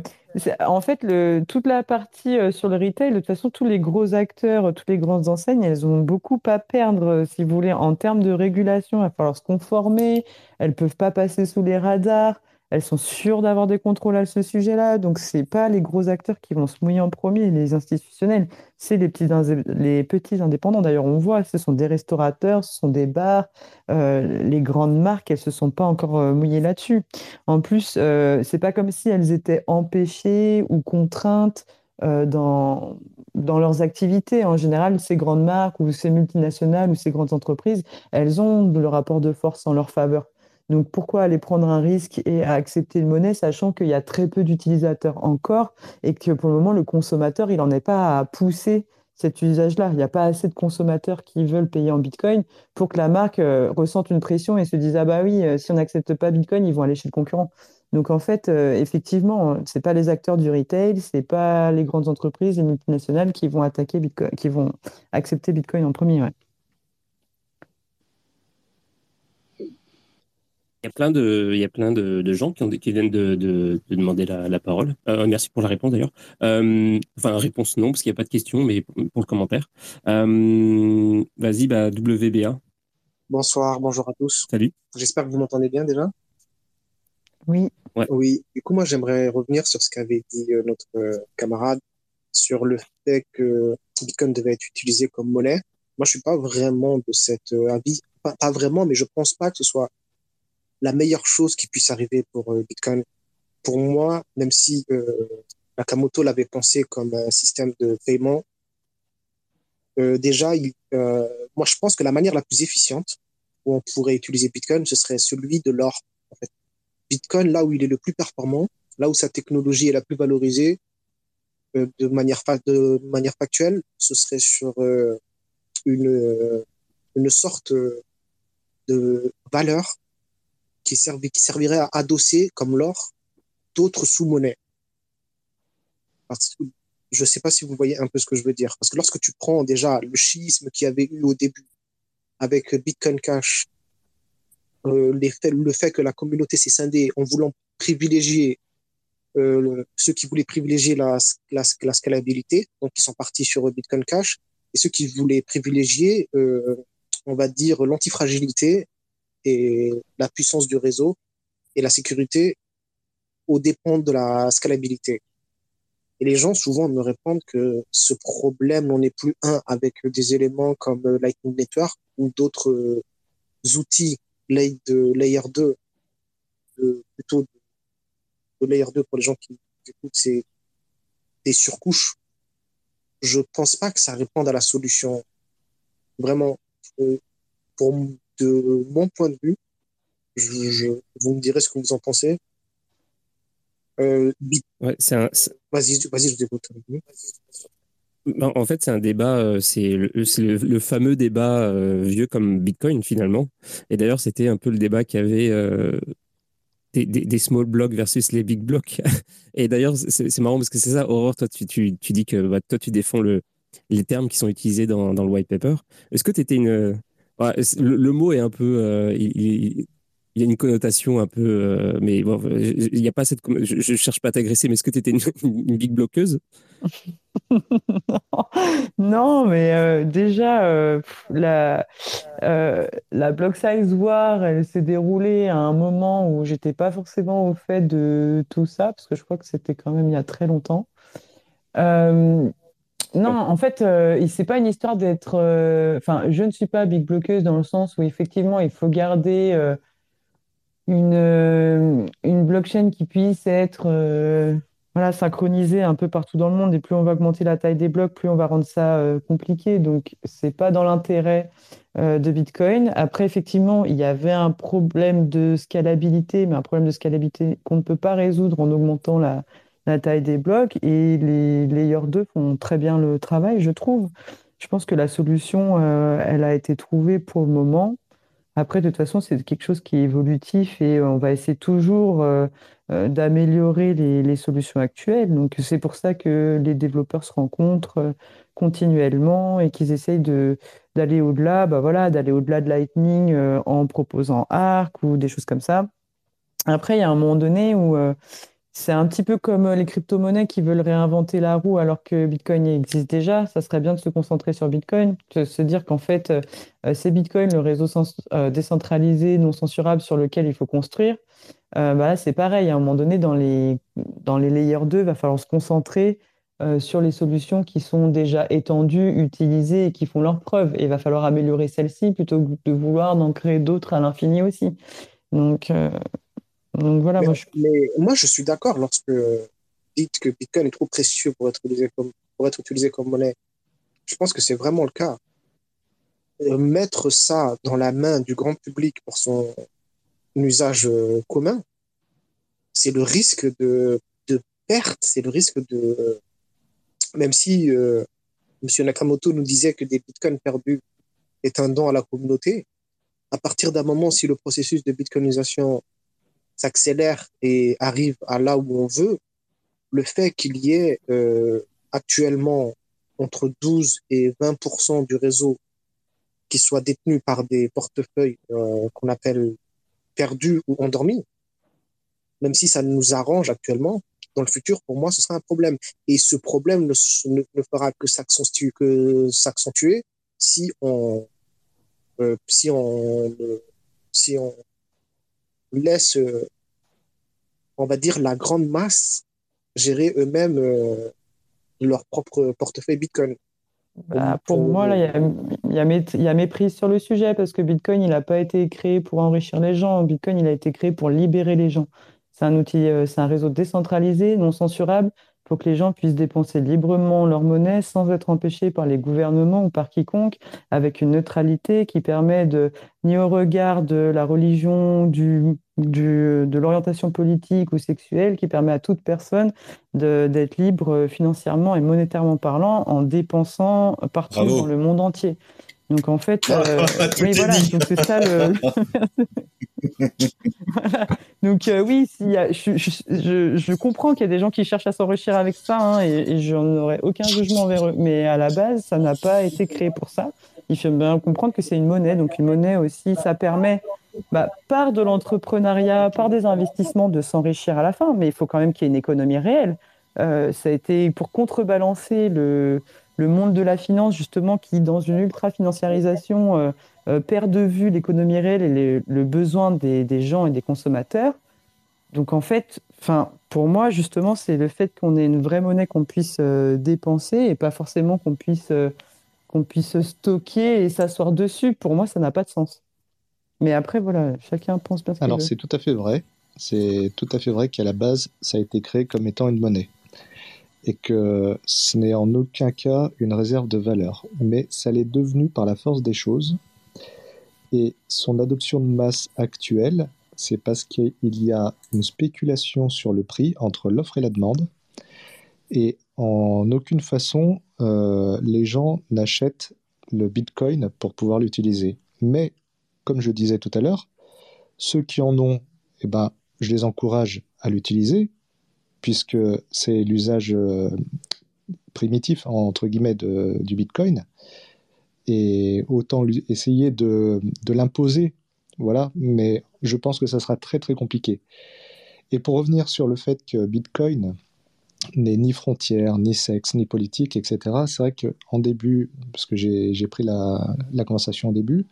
En fait, le, toute la partie euh, sur le retail, de toute façon, tous les gros acteurs, toutes les grandes enseignes, elles ont beaucoup à perdre, euh, si vous voulez, en termes de régulation. Il va falloir se conformer. Elles ne peuvent pas passer sous les radars elles sont sûres d'avoir des contrôles à ce sujet-là. Donc, ce n'est pas les gros acteurs qui vont se mouiller en premier, les institutionnels. C'est les petits, les petits indépendants. D'ailleurs, on voit, ce sont des restaurateurs, ce sont des bars. Euh, les grandes marques, elles ne se sont pas encore euh, mouillées là-dessus. En plus, euh, ce n'est pas comme si elles étaient empêchées ou contraintes dans, dans leurs activités. En général, ces grandes marques ou ces multinationales ou ces grandes entreprises, elles ont le rapport de force en leur faveur. Donc pourquoi aller prendre un risque et accepter une monnaie, sachant qu'il y a très peu d'utilisateurs encore et que pour le moment, le consommateur, il n'en est pas à pousser cet usage-là. Il n'y a pas assez de consommateurs qui veulent payer en Bitcoin pour que la marque euh, ressente une pression et se dise ah bah oui, euh, si on n'accepte pas Bitcoin, ils vont aller chez le concurrent. Donc en fait, euh, effectivement, ce n'est pas les acteurs du retail, ce n'est pas les grandes entreprises, les multinationales qui vont attaquer qui vont accepter Bitcoin en premier. Il y a plein de, il y a plein de, gens qui, ont, qui viennent de, demander la, parole. Euh, merci pour la réponse d'ailleurs. Euh, enfin, réponse non, parce qu'il n'y a pas de question, mais pour le commentaire. Euh, vas-y, bah, WBA. Bonsoir, bonjour à tous. Salut. J'espère que vous m'entendez bien déjà. Oui. Oui. Du coup, moi, j'aimerais revenir sur ce qu'avait dit notre camarade sur le fait que Bitcoin devait être utilisé comme monnaie. Moi, je suis pas vraiment de cet avis. Pas, pas vraiment, mais je pense pas que ce soit la meilleure chose qui puisse arriver pour euh, Bitcoin. Pour moi, même si euh, Nakamoto l'avait pensé comme un système de paiement, euh, déjà, moi, je pense que la manière la plus efficiente où on pourrait utiliser Bitcoin, ce serait celui de l'or. Bitcoin, là où il est le plus performant, là où sa technologie est la plus valorisée, de manière de manière factuelle, ce serait sur une une sorte de valeur qui, servirait à adosser, comme l'or, d'autres sous-monnaies. Je ne sais pas si vous voyez un peu ce que je veux dire. Parce que lorsque tu prends déjà le schisme qu'il y avait eu au début avec Bitcoin Cash, euh, le fait que la communauté s'est scindée en voulant privilégier euh, ceux qui voulaient privilégier la, scalabilité, donc ils sont partis sur Bitcoin Cash, et ceux qui voulaient privilégier, euh, on va dire, l'antifragilité et la puissance du réseau et la sécurité au dépend de la scalabilité. Et les gens souvent me répondent que ce problème n'en est plus un avec des éléments comme Lightning Network ou d'autres euh, outils de layer 2, plutôt de layer 2 pour les gens qui écoutent, c'est des surcouches. Je pense pas que ça réponde à la solution. Vraiment, euh, pour de mon point de vue, je, vous me direz ce que vous en pensez. Euh, un... Vas-y, je vous écoute. Ben, en fait, c'est un débat, euh, c'est le, le, fameux débat euh, vieux comme Bitcoin finalement. Et d'ailleurs, c'était un peu le débat qu'il y avait euh, des, des, small blocks versus les big blocks. Et d'ailleurs, c'est marrant parce que c'est ça, Aurore, toi, tu, tu, tu dis que bah, toi, tu défends le, les termes qui sont utilisés dans, dans le white paper. Est-ce que tu étais une, le, mot est un peu. Euh, il y a une connotation un peu. Euh, mais bon, il n'y a pas cette. Je, je cherche pas à t'agresser, mais est-ce que tu étais une, big bloqueuse? Non, mais euh, déjà, euh, la, la Block Size War, elle s'est déroulée à un moment où j'étais pas forcément au fait de tout ça, parce que je crois que c'était quand même il y a très longtemps. Non, en fait, euh, c'est pas une histoire d'être. Enfin, je ne suis pas big bloqueuse dans le sens où effectivement, il faut garder une, euh, une blockchain qui puisse être euh, voilà, synchronisée un peu partout dans le monde. Et plus on va augmenter la taille des blocs, plus on va rendre ça euh, compliqué. Donc, c'est pas dans l'intérêt de Bitcoin. Après, effectivement, il y avait un problème de scalabilité, mais un problème de scalabilité qu'on ne peut pas résoudre en augmentant la, la taille des blocs. Et les Layer 2 font très bien le travail, je trouve. Je pense que la solution, elle a été trouvée pour le moment. Après, de toute façon, c'est quelque chose qui est évolutif et on va essayer toujours euh, euh, d'améliorer les, solutions actuelles. Donc, c'est pour ça que les développeurs se rencontrent euh, continuellement et qu'ils essayent d'aller au-delà, bah voilà, d'aller au-delà de Lightning en proposant Arc ou des choses comme ça. Après, il y a un moment donné où c'est un petit peu comme euh, les crypto-monnaies qui veulent réinventer la roue alors que Bitcoin existe déjà. Ça serait bien de se concentrer sur Bitcoin, de se dire qu'en fait, euh, euh, c'est Bitcoin, le réseau décentralisé, non censurable sur lequel il faut construire. bah c'est pareil. À un moment donné, dans les, dans les layers 2, il va falloir se concentrer sur les solutions qui sont déjà étendues, utilisées et qui font leur preuve. Et il va falloir améliorer celles-ci plutôt que de vouloir en créer d'autres à l'infini aussi. Donc, donc voilà, mais, moi je... mais moi je suis d'accord lorsque vous dites que Bitcoin est trop précieux pour être utilisé comme, pour être utilisé comme monnaie. Je pense que c'est vraiment le cas. Euh, mettre ça dans la main du grand public pour son usage euh, commun, c'est le risque de, de perte, c'est le risque de. Même si euh, M. Nakamoto nous disait que des bitcoins perdus est un don à la communauté, à partir d'un moment, si le processus de bitcoinisation s'accélère et arrive à là où on veut, le fait qu'il y ait euh, actuellement entre 12 et 20% du réseau qui soit détenu par des portefeuilles euh, qu'on appelle perdus ou endormis, même si ça nous arrange actuellement, dans le futur, pour moi, ce sera un problème. Et ce problème ne, fera que s'accentuer, que s'accentuer si on, euh, si on, si on laisse, euh, on va dire, la grande masse gérer eux-mêmes euh, leur propre portefeuille Bitcoin. Bah, pour moi, il y a, y, a méprise sur le sujet parce que Bitcoin, il n'a pas été créé pour enrichir les gens. Bitcoin, il a été créé pour libérer les gens. C'est un outil, euh, c'est un réseau décentralisé, non censurable, pour que les gens puissent dépenser librement leur monnaie sans être empêchés par les gouvernements ou par quiconque, avec une neutralité qui permet de, ni au regard de la religion, du, du de l'orientation politique ou sexuelle, qui permet à toute personne d'être libre financièrement et monétairement parlant en dépensant partout dans le monde entier. Donc en fait, euh, oui, voilà, c'est ça le. Donc euh, oui, je, comprends qu'il y a des gens qui cherchent à s'enrichir avec ça, hein, et, je n'aurais aucun jugement envers eux. Mais à la base, ça n'a pas été créé pour ça. Il faut bien comprendre que c'est une monnaie, donc une monnaie aussi, ça permet, bah, par de l'entrepreneuriat, par des investissements, de s'enrichir à la fin. Mais il faut quand même qu'il y ait une économie réelle. Euh, ça a été pour contrebalancer le, le monde de la finance, justement, qui, dans une ultra-financiarisation, euh, euh, perd de vue l'économie réelle et le besoin des, gens et des consommateurs. Donc, en fait, pour moi, justement, c'est le fait qu'on ait une vraie monnaie qu'on puisse euh, dépenser et pas forcément qu'on puisse, qu'on puisse stocker et s'asseoir dessus. Pour moi, ça n'a pas de sens. Mais après, voilà, chacun pense bien ce Alors, c'est tout à fait vrai. C'est tout à fait vrai qu'à la base, ça a été créé comme étant une monnaie et que ce n'est en aucun cas une réserve de valeur, mais ça l'est devenu par la force des choses. Et son adoption de masse actuelle, c'est parce qu'il y a une spéculation sur le prix entre l'offre et la demande, et en aucune façon euh, les gens n'achètent le Bitcoin pour pouvoir l'utiliser. Mais comme je disais tout à l'heure, ceux qui en ont, eh ben, je les encourage à l'utiliser puisque c'est l'usage euh, primitif, entre guillemets, du Bitcoin. Et autant essayer de, l'imposer, voilà, mais je pense que ça sera très très compliqué. Et pour revenir sur le fait que Bitcoin n'est ni frontière, ni sexe, ni politique, etc., c'est vrai qu'en début, parce que j'ai pris la, la, conversation au début,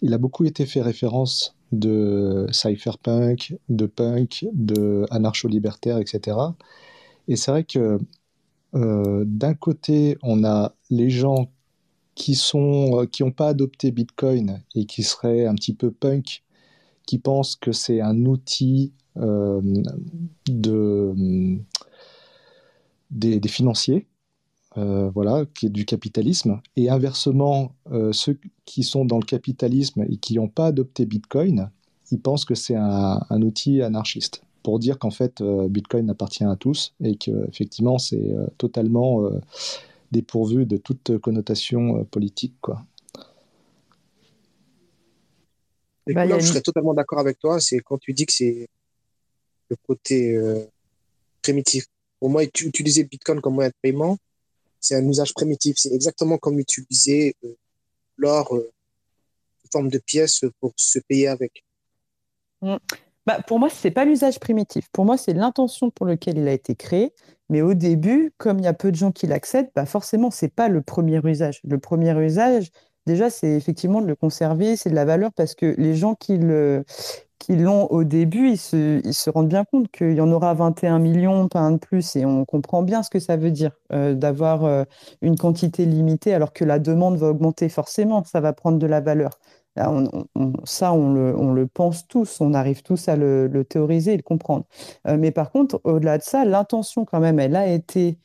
il a beaucoup été fait référence de cypherpunk, de punk, de anarcho-libertaire, etc. Et c'est vrai que euh, d'un côté, on a les gens qui sont qui n'ont pas adopté Bitcoin et qui seraient un petit peu punk, qui pensent que c'est un outil euh, de des, financiers, euh, voilà, qui est du capitalisme, et inversement, ceux qui sont dans le capitalisme et qui n'ont pas adopté Bitcoin, ils pensent que c'est un, un, outil anarchiste pour dire qu'en fait euh, Bitcoin appartient à tous et que effectivement c'est euh, totalement euh, dépourvu de toute connotation politique quoi. Bah, là, je serais totalement d'accord avec toi, c'est quand tu dis que c'est le côté primitif. Pour moi, utiliser Bitcoin comme moyen de paiement, c'est un usage primitif. C'est exactement comme utiliser l'or sous forme de pièces pour se payer avec. Mm. Bah, pour moi, ce n'est pas l'usage primitif. Pour moi, c'est l'intention pour laquelle il a été créé. Mais au début, comme il y a peu de gens qui l'accèdent, bah forcément, ce n'est pas le premier usage. Le premier usage, déjà, c'est effectivement de le conserver, c'est de la valeur parce que les gens qui le qui l'ont au début, ils se, ils se rendent bien compte qu'il y en aura 21 millions, pas un de plus, et on comprend bien ce que ça veut dire euh, d'avoir euh, une quantité limitée alors que la demande va augmenter forcément, ça va prendre de la valeur ça, on le, pense tous, on arrive tous à le, théoriser et le comprendre. Euh, mais par contre, au-delà de ça, l'intention quand même, elle a été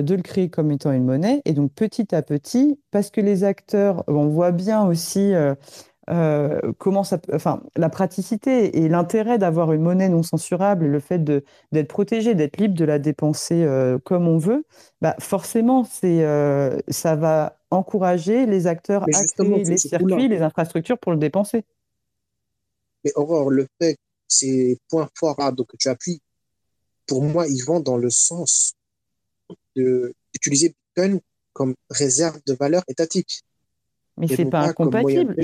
de le créer comme étant une monnaie. Et donc petit à petit, parce que les acteurs, on voit bien aussi euh, euh, comment ça, enfin, la praticité et l'intérêt d'avoir une monnaie non censurable, le fait d'être protégé, d'être libre de la dépenser euh, comme on veut, bah forcément, c'est, euh, ça va encourager les acteurs à créer les circuits, les infrastructures pour le dépenser. Mais Aurore, le fait, ces points forts là, donc, que tu appuies, pour moi, ils vont dans le sens d'utiliser Bitcoin comme réserve de valeur étatique. Mais c'est pas incompatible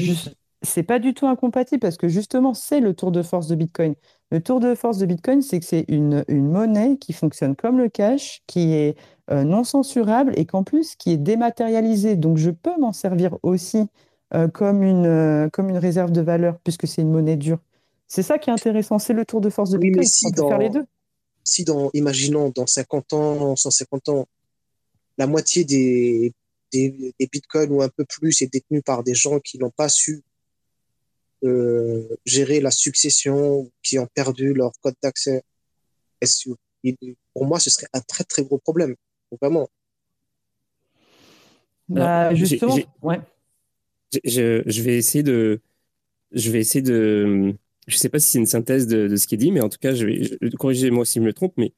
c'est pas du tout incompatible parce que justement, c'est le tour de force de Bitcoin. Le tour de force de Bitcoin, c'est que c'est une, monnaie qui fonctionne comme le cash, qui est euh, non censurable et qu'en plus, qui est dématérialisée. Donc, je peux m'en servir aussi euh, comme, une, euh, comme une réserve de valeur puisque c'est une monnaie dure. C'est ça qui est intéressant, c'est le tour de force de Bitcoin. si on peut faire les deux. Si, dans, imaginons, dans 50 ans, 150 ans, la moitié des, des, des bitcoins ou un peu plus est détenue par des gens qui n'ont pas su euh, gérer la succession, qui ont perdu leur code d'accès. Pour moi, ce serait un très très gros problème, vraiment. Bah, justement, ouais. Je, je, vais essayer de, je vais essayer de, je sais pas si c'est une synthèse de, ce qui est dit, mais en tout cas, je vais corriger moi si je me trompe, mais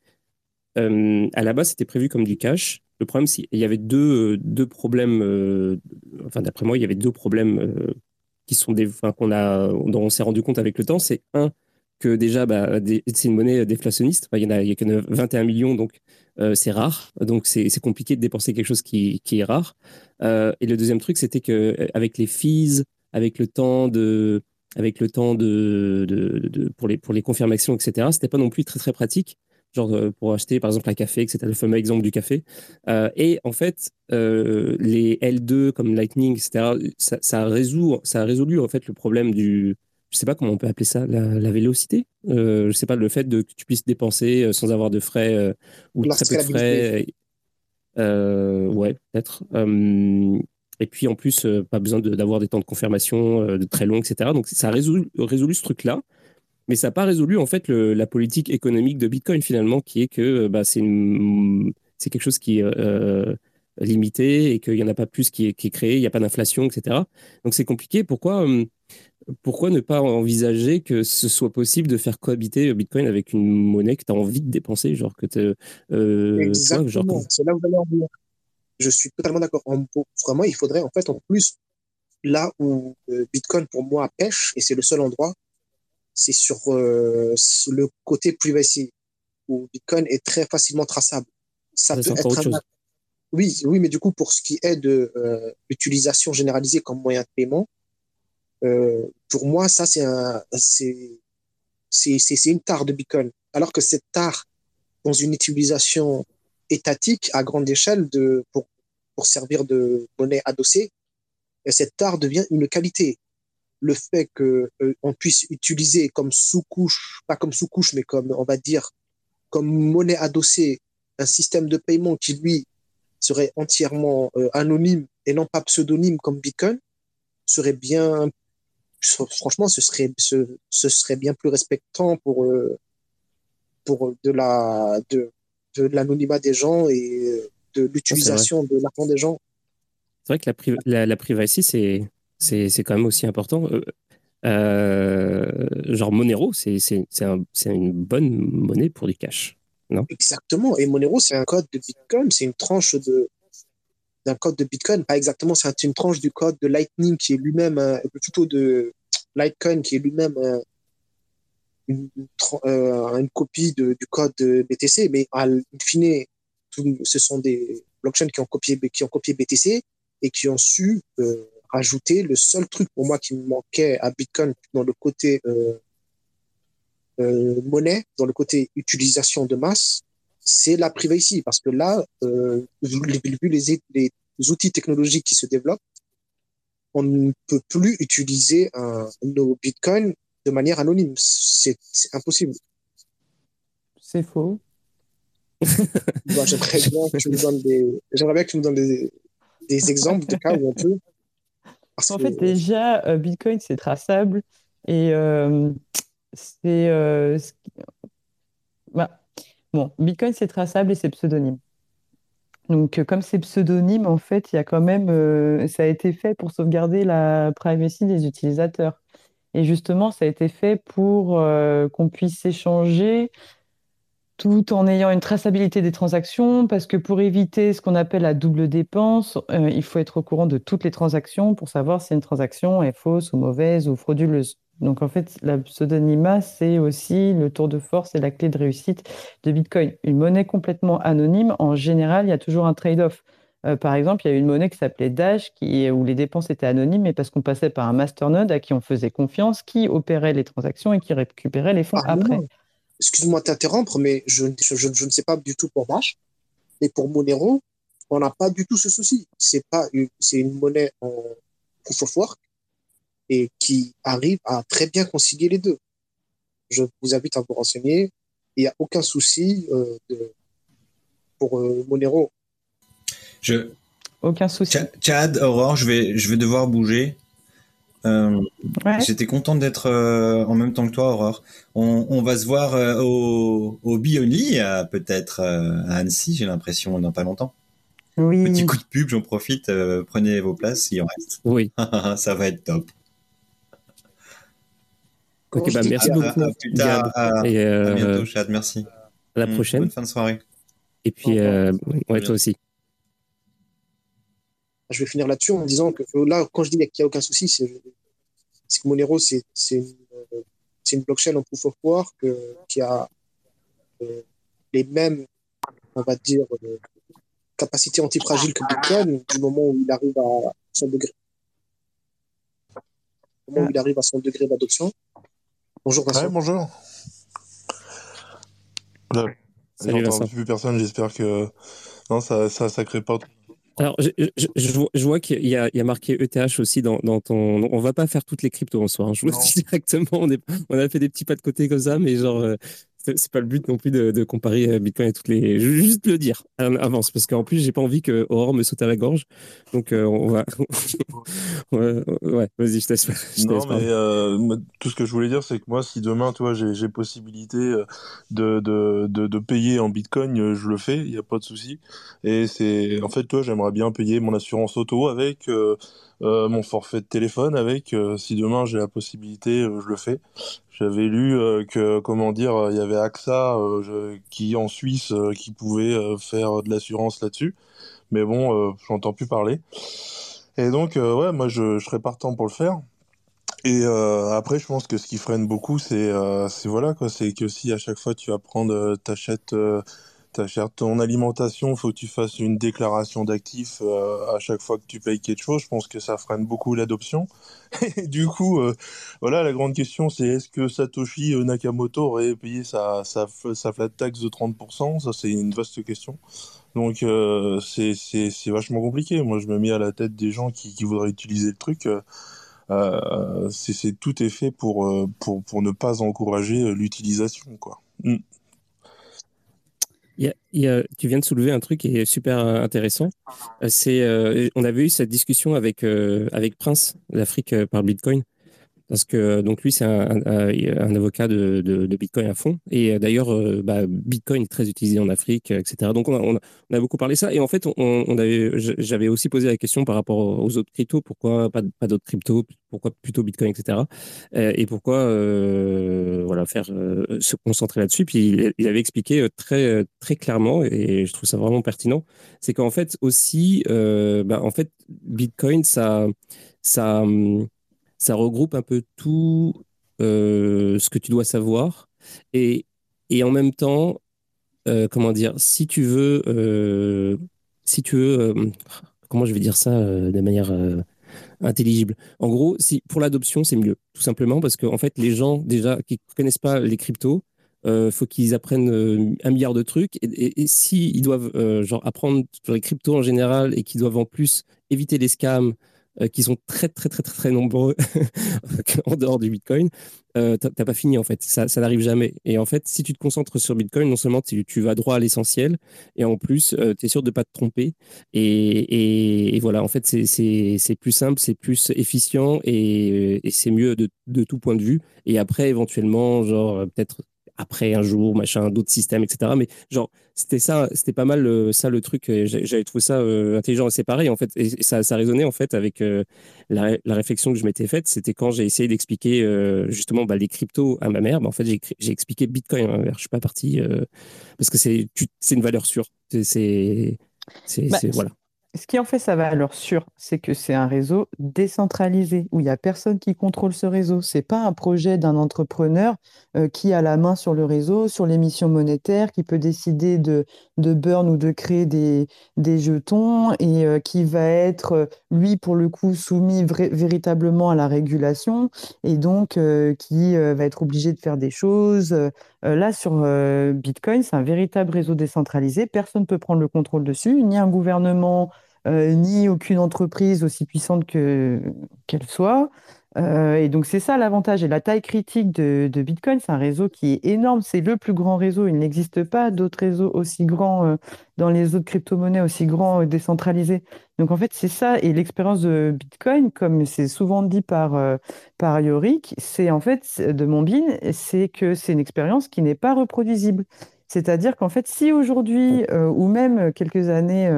euh, à la base, c'était prévu comme du cash. Le problème, c'est qu'il y avait deux, deux problèmes, euh, enfin, d'après moi, il y avait deux problèmes euh, qui sont des, qu'on a, dont on s'est rendu compte avec le temps, c'est un que déjà, bah, c'est une monnaie déflationniste. il y en a, a que 21 millions, donc c'est rare. Donc c'est compliqué de dépenser quelque chose qui, qui est rare. Et le deuxième truc, c'était que euh, avec les fees, avec le temps de, avec le temps de, de, de pour les pour les confirmations, etc. C'était pas non plus très très pratique genre euh, pour acheter par exemple un café, etc. Le fameux exemple du café. Euh, et en fait, euh, les L2 comme Lightning, etc. Ça, ça, résout, ça a résolu en fait le problème du, je sais pas comment on peut appeler ça, la, la vélocité. Euh, je sais pas le fait de que tu puisses dépenser sans avoir de frais ou très peu de frais. ouais, peut-être. Et puis en plus, pas besoin d'avoir des temps de confirmation de très longs, etc. Donc ça a résolu, résolu ce truc-là mais ça n'a pas résolu en fait la politique économique de Bitcoin finalement, qui est que bah, c'est quelque chose qui est euh, limité et qu'il n'y en a pas plus qui est, qui est créé, il n'y a pas d'inflation, etc. Donc c'est compliqué. Pourquoi, pourquoi ne pas envisager que ce soit possible de faire cohabiter Bitcoin avec une monnaie que tu as envie de dépenser genre que euh, Exactement, c'est là où vous Je suis totalement d'accord. Vraiment, il faudrait en fait en plus là où euh, Bitcoin pour moi pêche, et c'est le seul endroit, c'est sur euh, le côté privacy où Bitcoin est très facilement traçable. Ça, peut être Oui, oui, mais du coup, pour ce qui est de euh, l'utilisation généralisée comme moyen de paiement, Euh, pour moi, ça, un, c'est, c'est une tare de Bitcoin. Alors que cette tare, dans une utilisation étatique à grande échelle de, pour, pour servir de monnaie adossée, et cette tare devient une qualité. Le fait que euh, on puisse utiliser comme sous-couche, pas comme sous-couche, mais comme on va dire comme monnaie adossée un système de paiement qui lui serait entièrement euh, anonyme et non pas pseudonyme comme Bitcoin serait bien franchement ce serait ce, ce serait bien plus respectant pour euh, pour de la de, de l'anonymat des gens et de l'utilisation de l'argent des gens c'est vrai que la, la, la privacy, c'est, quand même aussi important. Euh, euh, genre Monero, c'est, un, une bonne monnaie pour du cash, non? Exactement. Et Monero, c'est un code de Bitcoin, c'est une tranche de, d'un code de Bitcoin. Pas exactement, c'est une tranche du code de Lightning qui est lui-même, plutôt de Litecoin qui est lui-même euh, une, copie du code de BTC, mais à fine, ce sont des blockchains qui ont copié, qui ont copié BTC et qui ont su euh, rajouter le seul truc pour moi qui me manquait à Bitcoin dans le côté euh, monnaie, dans le côté utilisation de masse, c'est la privacy. Parce que là, vu les, outils technologiques qui se développent, on ne peut plus utiliser nos bitcoins de manière anonyme. C'est impossible. C'est faux. J'aimerais bien que tu me donnes des, j'aimerais bien que tu me donnes des, des exemples de cas où on peut En fait, déjà, euh, Bitcoin, c'est traçable et euh, c'est. Euh, bah, bon, Bitcoin, c'est traçable et c'est pseudonyme. Donc, comme c'est pseudonyme, en fait, il y a quand même. ça a été fait pour sauvegarder la privacy des utilisateurs. Et justement, ça a été fait pour qu'on puisse échanger tout en ayant une traçabilité des transactions, parce que pour éviter ce qu'on appelle la double dépense, euh, il faut être au courant de toutes les transactions pour savoir si une transaction est fausse ou mauvaise ou frauduleuse. Donc en fait, la pseudonymat, c'est aussi le tour de force et la clé de réussite de Bitcoin. Une monnaie complètement anonyme, en général, il y a toujours un trade-off. Euh, par exemple, il y a une monnaie qui s'appelait Dash, qui, où les dépenses étaient anonymes, mais parce qu'on passait par un masternode à qui on faisait confiance, qui opérait les transactions et qui récupérait les fonds ah après excuse-moi de t'interrompre, mais je, je, ne sais pas du tout pour Dash, mais pour Monero, on n'a pas du tout ce souci. C'est pas une, c'est une monnaie en proof of work et qui arrive à très bien concilier les deux. Je vous invite à vous renseigner. Il n'y a aucun souci euh, de, pour euh, Monero. Je... Aucun souci. Chad, Aurore, je vais, je vais devoir bouger. Euh, J'étais content d'être euh, en même temps que toi, Aurore. On, on va se voir euh, au, au Bioni, peut-être à Annecy, j'ai l'impression, dans pas longtemps. Oui. Petit coup de pub, j'en profite. prenez vos places, il en reste. Oui. Ça va être top. Ok, bah, merci beaucoup. À, plus tard. À, Et à bientôt, Chad. Merci. À la mmh, prochaine. Bonne fin de soirée. Et puis, euh, ouais, toi aussi je vais finir là-dessus en disant que là, quand je dis qu'il n'y a aucun souci, c'est que Monero, c'est une, une, blockchain en proof of work euh, qui a euh, les mêmes, on va dire, euh, capacités antifragiles que Bitcoin du moment où il arrive à son degré. Du moment où il arrive à son degré d'adoption. Bonjour Vincent. Ouais, bonjour. J'ai entendu plus personne, j'espère que non, ça, ça, ça crée pas alors, je, je, je, vois qu'il y, y, a marqué ETH aussi dans, dans, ton. On va pas faire toutes les cryptos en soi. Hein. Je vous le dis directement. On, est, on a fait des petits pas de côté comme ça, mais genre, euh, c'est pas le but non plus de, de, comparer euh, Bitcoin et toutes les. Je veux juste le dire avance parce qu'en plus j'ai pas envie que Aurore me saute à la gorge. Donc euh, on va. ouais, vas-y, je laisse. non, mais euh, tout ce que je voulais dire, c'est que moi, si demain, toi, j'ai possibilité de, de, de, de, payer en Bitcoin, je le fais, il n'y a pas de souci. Et c'est, en fait, toi, j'aimerais bien payer mon assurance auto avec. Mon forfait de téléphone avec si demain j'ai la possibilité je le fais j'avais lu euh, que, comment dire, il y avait AXA euh, qui en Suisse euh, qui pouvait faire de l'assurance là-dessus, mais bon, j'entends plus parler. Et donc, ouais, moi, je, serais partant pour le faire. Et après, je pense que ce qui freine beaucoup, c'est, c'est voilà quoi, c'est que si à chaque fois tu vas prendre, t'achètes ta chère, ton alimentation, faut que tu fasses une déclaration d'actifs euh, à chaque fois que tu payes quelque chose. Je pense que ça freine beaucoup l'adoption. du coup, euh, voilà, la grande question, c'est est-ce que Satoshi Nakamoto aurait payé sa, sa, sa flat tax de 30% Ça, c'est une vaste question. Donc, euh, c'est vachement compliqué. Moi, je me mets à la tête des gens qui, voudraient utiliser le truc. Euh, c'est tout est fait pour, pour, pour ne pas encourager l'utilisation, quoi. Mm tu viens de soulever un truc qui est super intéressant. Euh, c'est, euh, on avait eu cette discussion avec, euh, avec Prince, l'Afrique par Bitcoin. Parce que donc lui, c'est un, avocat de, Bitcoin à fond. Et d'ailleurs, bah, Bitcoin est très utilisé en Afrique, etc. Donc on a, beaucoup parlé ça. Et en fait, on, avait, j'avais aussi posé la question par rapport aux autres cryptos. Pourquoi pas, d'autres cryptos? Pourquoi plutôt Bitcoin, etc. Et pourquoi euh, voilà faire se concentrer là-dessus? Puis il, avait expliqué très très clairement, et je trouve ça vraiment pertinent, c'est qu'en fait aussi, bah, en fait, Bitcoin, ça ça ça regroupe un peu tout euh, ce que tu dois savoir. Et, et en même temps, euh, comment dire, si tu veux, euh, si tu veux, comment je vais dire ça de manière intelligible? En gros, si, pour l'adoption, c'est mieux, tout simplement parce qu'en en fait, les gens déjà qui ne connaissent pas les cryptos, il faut qu'ils apprennent un milliard de trucs. Et, et, s'ils ils doivent genre apprendre sur les cryptos en général et qu'ils doivent en plus éviter les scams, euh, qui sont très, très, très, très, très nombreux en dehors du Bitcoin, euh, tu n'as pas fini en fait. Ça, ça n'arrive jamais. Et en fait, si tu te concentres sur Bitcoin, non seulement tu, vas droit à l'essentiel, et en plus, euh, tu es sûr de ne pas te tromper. Et, et, voilà, en fait, c'est plus simple, c'est plus efficient et, et c'est mieux de, de, tout point de vue. Et après, éventuellement, genre, peut-être après un jour, machin, d'autres systèmes, etc. Mais genre, c'était ça, c'était pas mal euh, ça le truc. J'avais trouvé ça euh, intelligent et c'est pareil en fait. Et ça, ça résonnait en fait avec euh, la, réflexion que je m'étais faite. C'était quand j'ai essayé d'expliquer justement bah, les cryptos à ma mère. Bah, en fait, j'ai expliqué Bitcoin à ma mère. Je suis pas parti parce que c'est une valeur sûre. C'est bah, voilà. Ce qui en fait sa valeur sûre, c'est que c'est un réseau décentralisé où il n'y a personne qui contrôle ce réseau. Ce n'est pas un projet d'un entrepreneur euh, qui a la main sur le réseau, sur l'émission monétaire, qui peut décider de, de burn ou de créer des, des jetons et euh, qui va être, euh, lui, pour le coup, soumis véritablement à la régulation et donc qui va être obligé de faire des choses. là, sur Bitcoin, c'est un véritable réseau décentralisé. Personne ne peut prendre le contrôle dessus, ni un gouvernement ni aucune entreprise aussi puissante que qu'elle soit. Euh, et donc, c'est ça l'avantage. Et la taille critique de, Bitcoin, c'est un réseau qui est énorme. C'est le plus grand réseau. Il n'existe pas d'autres réseaux aussi grands euh, dans les autres crypto-monnaies, aussi grands, décentralisés. Donc, en fait, c'est ça. Et l'expérience de Bitcoin, comme c'est souvent dit par, par Yorick, c'est en fait, de Monbin, c'est que c'est une expérience qui n'est pas reproduisible. C'est-à-dire qu'en fait, si aujourd'hui, ou même quelques années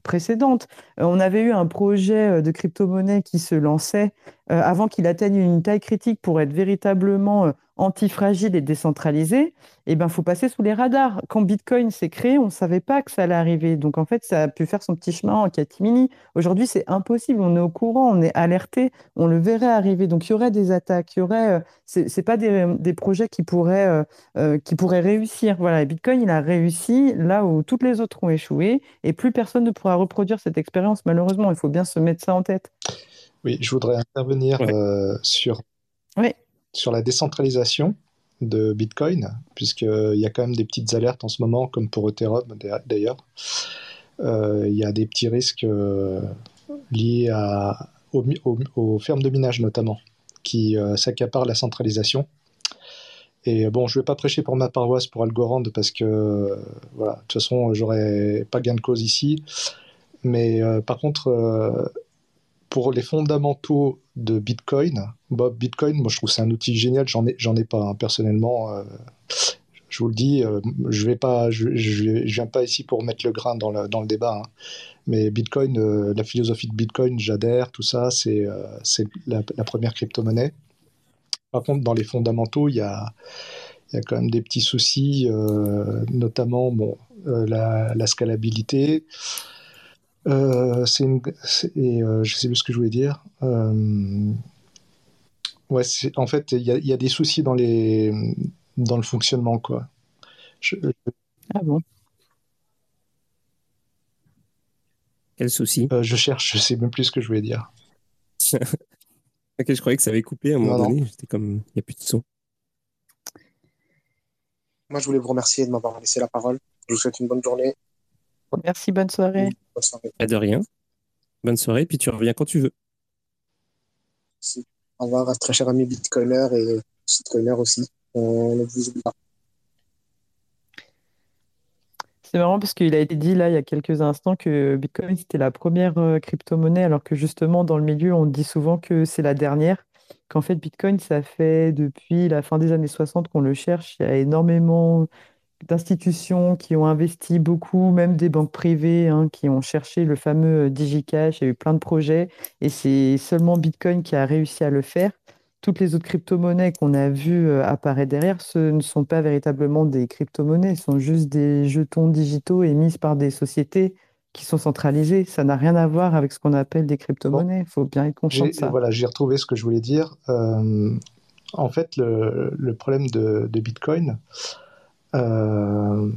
précédentes, on avait eu un projet de crypto-monnaie qui se lançait avant qu'il atteigne une taille critique pour être véritablement antifragile et décentralisé, eh ben, faut passer sous les radars. Quand Bitcoin s'est créé, on ne savait pas que ça allait arriver. Donc, en fait, ça a pu faire son petit chemin en catimini. Aujourd'hui, c'est impossible. On est au courant, on est alerté, on le verrait arriver. Donc, il y aurait des attaques, il y aurait. Euh, c'est pas des, des, projets qui pourraient, euh, euh, qui pourraient réussir. Voilà, Bitcoin, il a réussi là où toutes les autres ont échoué et plus personne ne pourra reproduire cette expérience, malheureusement. Il faut bien se mettre ça en tête. Oui, je voudrais intervenir sur oui sur la décentralisation de Bitcoin, puisqu'il y a quand même des petites alertes en ce moment, comme pour Ethereum d'ailleurs. Euh, il y a des petits risques euh, liés aux, fermes de minage notamment, qui euh, s'accaparent la centralisation. Et bon, je ne vais pas prêcher pour ma paroisse pour Algorand parce que, voilà, de toute façon, j'aurais pas gain de cause ici. Mais par contre, pour les fondamentaux de Bitcoin, Bob Bitcoin, moi je trouve c'est un outil génial. J'en ai, j'en ai pas hein, personnellement. Euh, je vous le dis, euh, je vais pas, je, viens pas ici pour mettre le grain dans le, dans le débat. Hein. Mais Bitcoin, euh, la philosophie de Bitcoin, j'adhère, tout ça, c'est c'est la, première crypto-monnaie. Par contre, dans les fondamentaux, il y a, y a quand même des petits soucis, notamment bon, la, la, scalabilité. Euh, c'est euh, je sais plus ce que je voulais dire. Euh, ouais, en fait, il y, a des soucis dans les dans le fonctionnement, quoi. Je... Ah bon? Quel souci? Euh, je cherche, je sais même plus ce que je voulais dire. ok, je croyais que ça avait coupé à un moment donné. J'étais comme, il n'y a plus de son. Moi, je voulais vous remercier de m'avoir laissé la parole. Je vous souhaite une bonne journée Merci, bonne soirée. Pas de rien. Bonne soirée, puis tu reviens quand tu veux. Merci. Au revoir à très cher ami Bitcoiner et Shitcoiner aussi. On ne vous oublie pas. C'est marrant parce qu'il a été dit là il y a quelques instants que Bitcoin c'était la première euh, crypto-monnaie, alors que justement dans le milieu on dit souvent que c'est la dernière. Qu'en fait Bitcoin ça fait depuis la fin des années 60 qu'on le cherche. Il y a énormément d'institutions qui ont investi beaucoup, même des banques privées hein, qui ont cherché le fameux euh, DigiCash. Il y a eu plein de projets et c'est seulement Bitcoin qui a réussi à le faire. Toutes les autres crypto-monnaies qu'on a vues euh, apparaître derrière, ce ne sont pas véritablement des crypto-monnaies, ce sont juste des jetons digitaux émis par des sociétés qui sont centralisées. Ça n'a rien à voir avec ce qu'on appelle des crypto-monnaies. Il faut bien être conscient de ça. voilà, j'ai retrouvé ce que je voulais dire. Euh, en fait, le, le problème de, de Bitcoin, euh,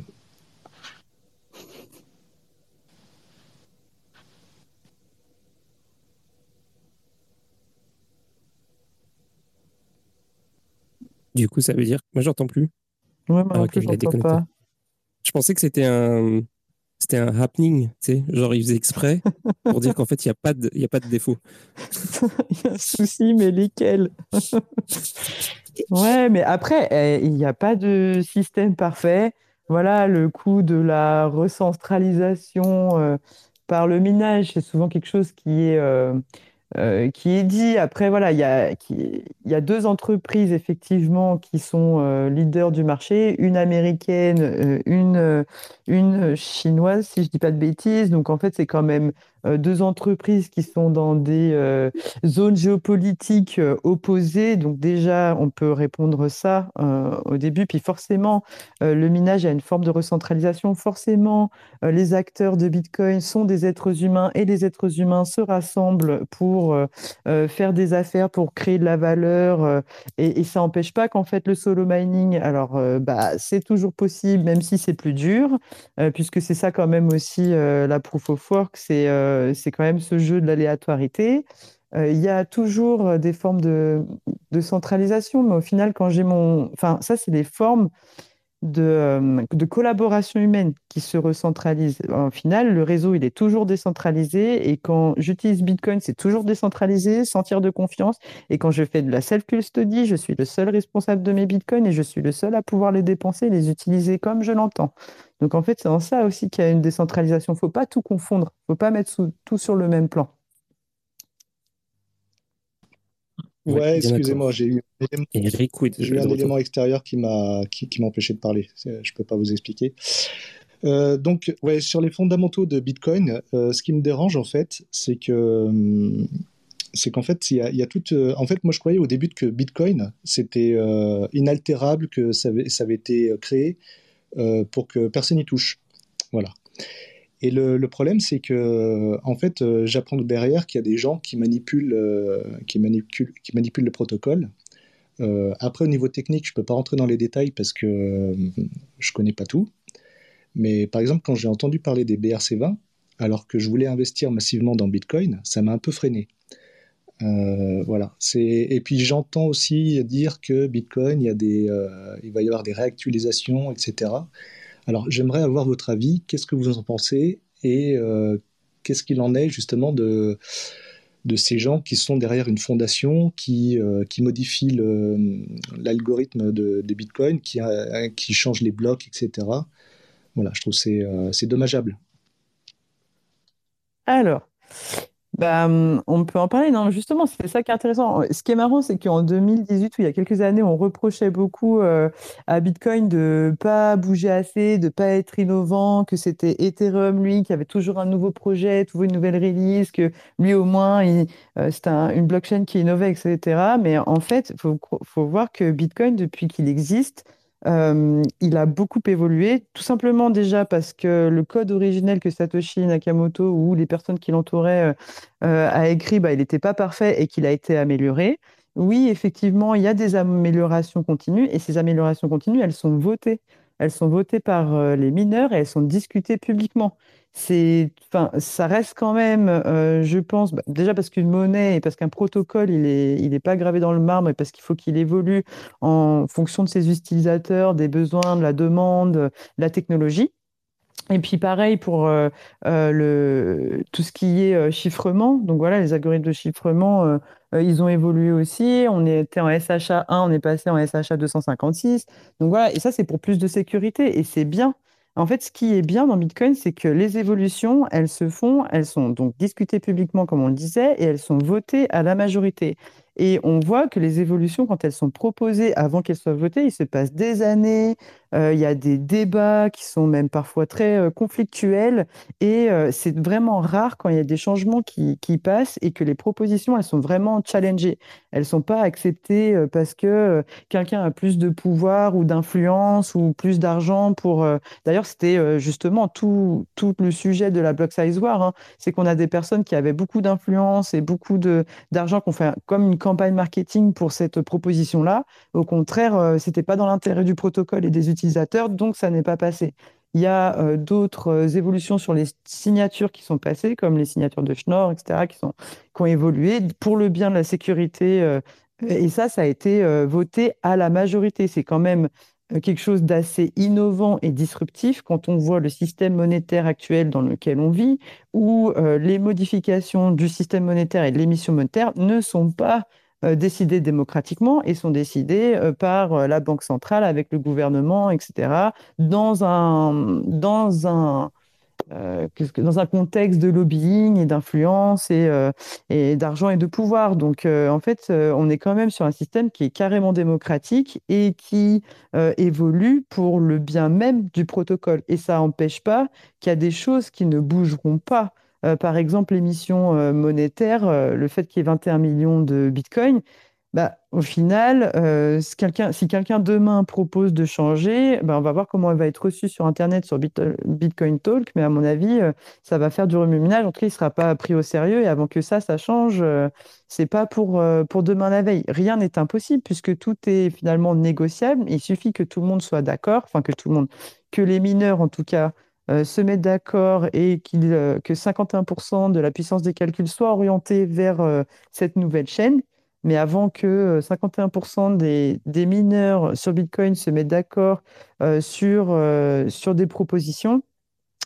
Du coup, ça veut dire. Moi, j'entends plus. Ouais, moi Ah, plus, je pas. Je pensais que c'était un. C'était un happening, tu sais, genre il faisait exprès pour dire qu'en fait il n'y a, pas de- il y a pas de défaut. Il y a un souci, mais lesquels? Ouais, mais après, eh, il n'y a pas de système parfait. Voilà, le coût de la recentralisation euh, par le minage, c'est souvent quelque chose qui est, euh, euh, qui est dit. Après, voilà, il y a, qui- y a deux entreprises effectivement qui sont leaders du marché, une américaine, une, une chinoise, si je dis pas de bêtises. Donc, en fait, c'est quand même deux entreprises qui sont dans des euh, zones géopolitiques euh, opposées. Donc, déjà, on peut répondre ça euh, au début. Puis, forcément, euh, le minage a une forme de recentralisation. Forcément, euh, les acteurs de Bitcoin sont des êtres humains et les êtres humains se rassemblent pour euh, euh, faire des affaires, pour créer de la valeur. euh, et, ça n'empêche pas qu'en fait, le solo mining, alors, euh, bah, c'est toujours possible, même si c'est plus dur, euh, puisque c'est ça quand même aussi euh, la proof of work, c'est euh, c'est quand même ce jeu de l'aléatorité. Euh, Il y a toujours euh, des formes de, de centralisation, mais au final, quand j'ai mon... Enfin, ça, c'est des formes de, euh, de collaboration humaine qui se recentralisent. Au final, le réseau, il est toujours décentralisé et quand j'utilise Bitcoin, c'est toujours décentralisé, sans tiers de confiance. Et quand je fais de la self-custody, je suis le seul responsable de mes Bitcoins et je suis le seul à pouvoir les dépenser les utiliser comme je l'entends. Donc en fait, c'est en ça aussi qu'il y a une décentralisation. Il ne faut pas tout confondre, il ne faut pas mettre tout sur le même plan. Ouais, excusez-moi, j'ai eu un élément, eu un extérieur qui m'a qui, qui m'a empêché de parler. Je peux pas vous expliquer. Euh, donc, ouais, sur les fondamentaux de Bitcoin, euh, ce qui me dérange en fait, c'est que hum, c'est qu'en fait, il y a, il y a toute. euh, en fait, moi, je croyais au début que Bitcoin c'était inaltérable, que ça avait, ça avait été créé pour que personne n'y touche. Voilà. Et le, problème, c'est que, en fait, euh, j'apprends derrière qu'il y a des gens qui manipulent, euh, qui manipulent, qui manipulent le protocole. Euh, après, au niveau technique, je peux pas rentrer dans les détails parce que euh, je connais pas tout. Mais par exemple, quand j'ai entendu parler des BRC20, alors que je voulais investir massivement dans Bitcoin, ça m'a un peu freiné. Euh, voilà. Et puis j'entends aussi dire que Bitcoin, il y a des, euh, il va y avoir des réactualisations, etc. Alors, j'aimerais avoir votre avis. Qu'est-ce que vous en pensez et euh, qu'est-ce qu'il en est justement de ces gens qui sont derrière une fondation qui, euh, qui modifie l'algorithme de, de Bitcoin, qui, euh, qui change les blocs, etc. Voilà, je trouve euh, c'est dommageable. Alors, bah, hum, on peut en parler, non, justement, c'est ça qui est intéressant. Ce qui est marrant, c'est qu'en 2018, ou il y a quelques années, on reprochait beaucoup euh, à Bitcoin de pas bouger assez, de pas être innovant, que c'était Ethereum, lui, qui avait toujours un nouveau projet, toujours une nouvelle release, que lui, au moins, il, euh, c'était un- une blockchain qui innovait, etc. Mais en fait, il faut voir que Bitcoin, depuis qu'il existe, euh, il a beaucoup évolué, tout simplement déjà parce que le code originel que Satoshi Nakamoto ou les personnes qui l'entouraient euh, euh, a écrit, bah, il n'était pas parfait et qu'il a été amélioré. Oui, effectivement, il y a des améliorations continues et ces améliorations continues, elles sont votées. Elles sont votées par les mineurs et elles sont discutées publiquement. C'est, ça reste quand même, je pense, bah, déjà parce qu'une monnaie et parce qu'un protocole, il n'est il pas gravé dans le marbre et parce qu'il faut qu'il évolue en fonction de ses utilisateurs, des besoins, de la demande, de la technologie. Et puis pareil pour euh, euh, tout ce qui est euh, chiffrement. Donc voilà, les algorithmes de chiffrement, ils ont évolué aussi. On était en SHA 1, on est passé en SHA 256. Donc voilà, et ça c'est pour plus de sécurité et c'est bien. En fait, ce qui est bien dans Bitcoin, c'est que les évolutions, elles se font, elles sont donc discutées publiquement, comme on le disait, et elles sont votées à la majorité. Et on voit que les évolutions, quand elles sont proposées avant qu'elles soient votées, il se passe des années, euh, il y a des débats qui sont même parfois très euh, conflictuels, et euh, c'est vraiment rare quand il y a des changements qui, qui, passent et que les propositions, elles sont vraiment challengées. Elles ne sont pas acceptées parce que quelqu'un a plus de pouvoir ou d'influence ou plus d'argent pour... D'ailleurs, c'était justement tout, tout le sujet de la Block Size War, hein. c'est qu'on a des personnes qui avaient beaucoup d'influence et beaucoup d'argent, qu'on fait comme une campagne marketing pour cette proposition-là. Au contraire, euh, ce n'était pas dans l'intérêt du protocole et des utilisateurs, donc ça n'est pas passé. Il y a euh, d'autres euh, évolutions sur les signatures qui sont passées, comme les signatures de Schnorr, etc., qui, sont, qui ont évolué pour le bien de la sécurité. et ça, ça a été voté à la majorité. C'est quand même quelque chose d'assez innovant et disruptif quand on voit le système monétaire actuel dans lequel on vit, où euh, les modifications du système monétaire et de l'émission monétaire ne sont pas euh, décidées démocratiquement et sont décidées euh, par la Banque centrale avec le gouvernement, etc., dans un, dans un, euh, dans un contexte de lobbying et d'influence et, euh, d'argent et de pouvoir. Donc, euh, en fait, on est quand même sur un système qui est carrément démocratique et qui évolue pour le bien même du protocole. Et ça n'empêche pas qu'il y a des choses qui ne bougeront pas. par exemple, l'émission monétaire, le fait qu'il y ait 21 millions de bitcoins, bah, au final, euh, si quelqu'un demain propose de changer, bah, on va voir comment elle va être reçue sur Internet, sur Bitcoin Talk, mais à mon avis, euh, ça va faire du remue-ménage. En tout cas, il ne sera pas pris au sérieux. Et avant que ça, ça change, euh, c'est pas pour, pour demain la veille. Rien n'est impossible puisque tout est finalement négociable. Il suffit que tout le monde soit d'accord, enfin que tout le monde, que les mineurs en tout cas, se mettent d'accord et que 51% de la puissance des calculs soit orientée vers cette nouvelle chaîne mais avant que 51% euh, des, mineurs sur Bitcoin se mettent d'accord euh, sur, euh, sur des propositions,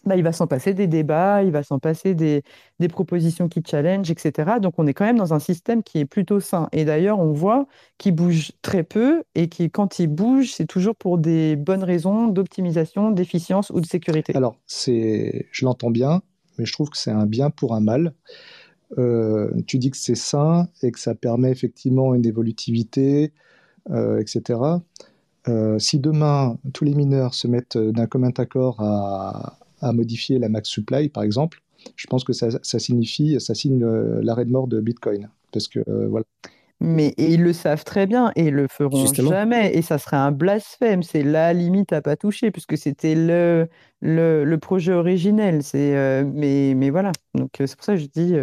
bah, il va s'en passer des débats, il va s'en passer des, propositions qui challenge, etc. Donc on est quand même dans un système qui est plutôt sain. Et d'ailleurs, on voit qu'il bouge très peu et qui, quand il bouge, c'est toujours pour des bonnes raisons d'optimisation, d'efficience ou de sécurité. Alors, je l'entends bien, mais je trouve que c'est un bien pour un mal. Euh, tu dis que c'est sain et que ça permet effectivement une évolutivité, euh, etc. Euh, si demain tous les mineurs se mettent d'un commun accord à, modifier la max supply, par exemple, je pense que ça, signifie, ça signe l'arrêt de mort de Bitcoin, parce que voilà. Mais ils le savent très bien et ils le feront jamais. Et ça serait un blasphème. C'est la limite à pas toucher puisque c'était le, le, projet originel. C'est mais, mais voilà. Donc c'est pour ça que je dis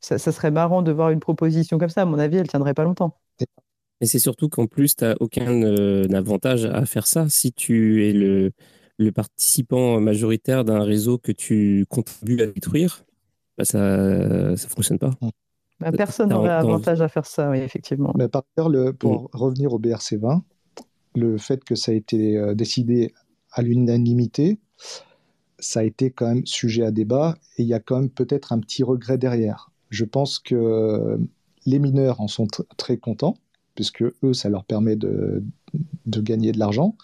ça, serait marrant de voir une proposition comme ça. À mon avis, elle tiendrait pas longtemps. Et c'est surtout qu'en plus, tu n'as aucun avantage à faire ça. Si tu es le, le participant majoritaire d'un réseau que tu contribues à détruire, bah ça ne fonctionne pas. Bah, personne n'aurait avantage à faire ça, oui, effectivement. Mais par ailleurs, le, pour mm. revenir au BRC20, le fait que ça a été euh, décidé à l'unanimité, ça a été quand même sujet à débat et il y a quand même peut-être un petit regret derrière. Je pense que les mineurs en sont très contents, puisque eux, ça leur permet de, de gagner de l'argent.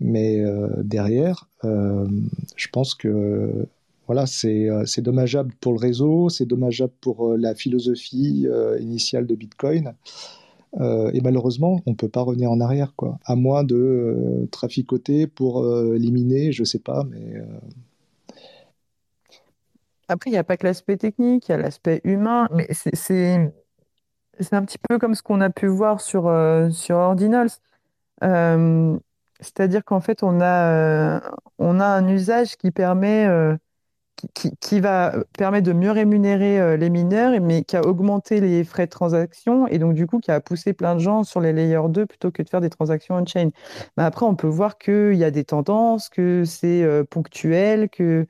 Mais euh, derrière, euh, je pense que voilà, euh, c'est dommageable pour le réseau, c'est dommageable pour la philosophie initiale de Bitcoin. et malheureusement, on ne peut pas revenir en arrière, quoi. À moins de traficoter pour éliminer, je ne sais pas, mais après, il n'y a pas que l'aspect technique, il y a l'aspect humain, mais c'est un petit peu comme ce qu'on a pu voir sur, euh, sur Ordinals. Euh, c'est-à-dire qu'en fait, on a, euh, on a un usage qui permet qui, va permettre de mieux rémunérer les mineurs, mais qui a augmenté les frais de transaction et donc du coup qui a poussé plein de gens sur les layers 2 plutôt que de faire des transactions on-chain. Mais après, on peut voir qu'il y a des tendances, que c'est ponctuel, que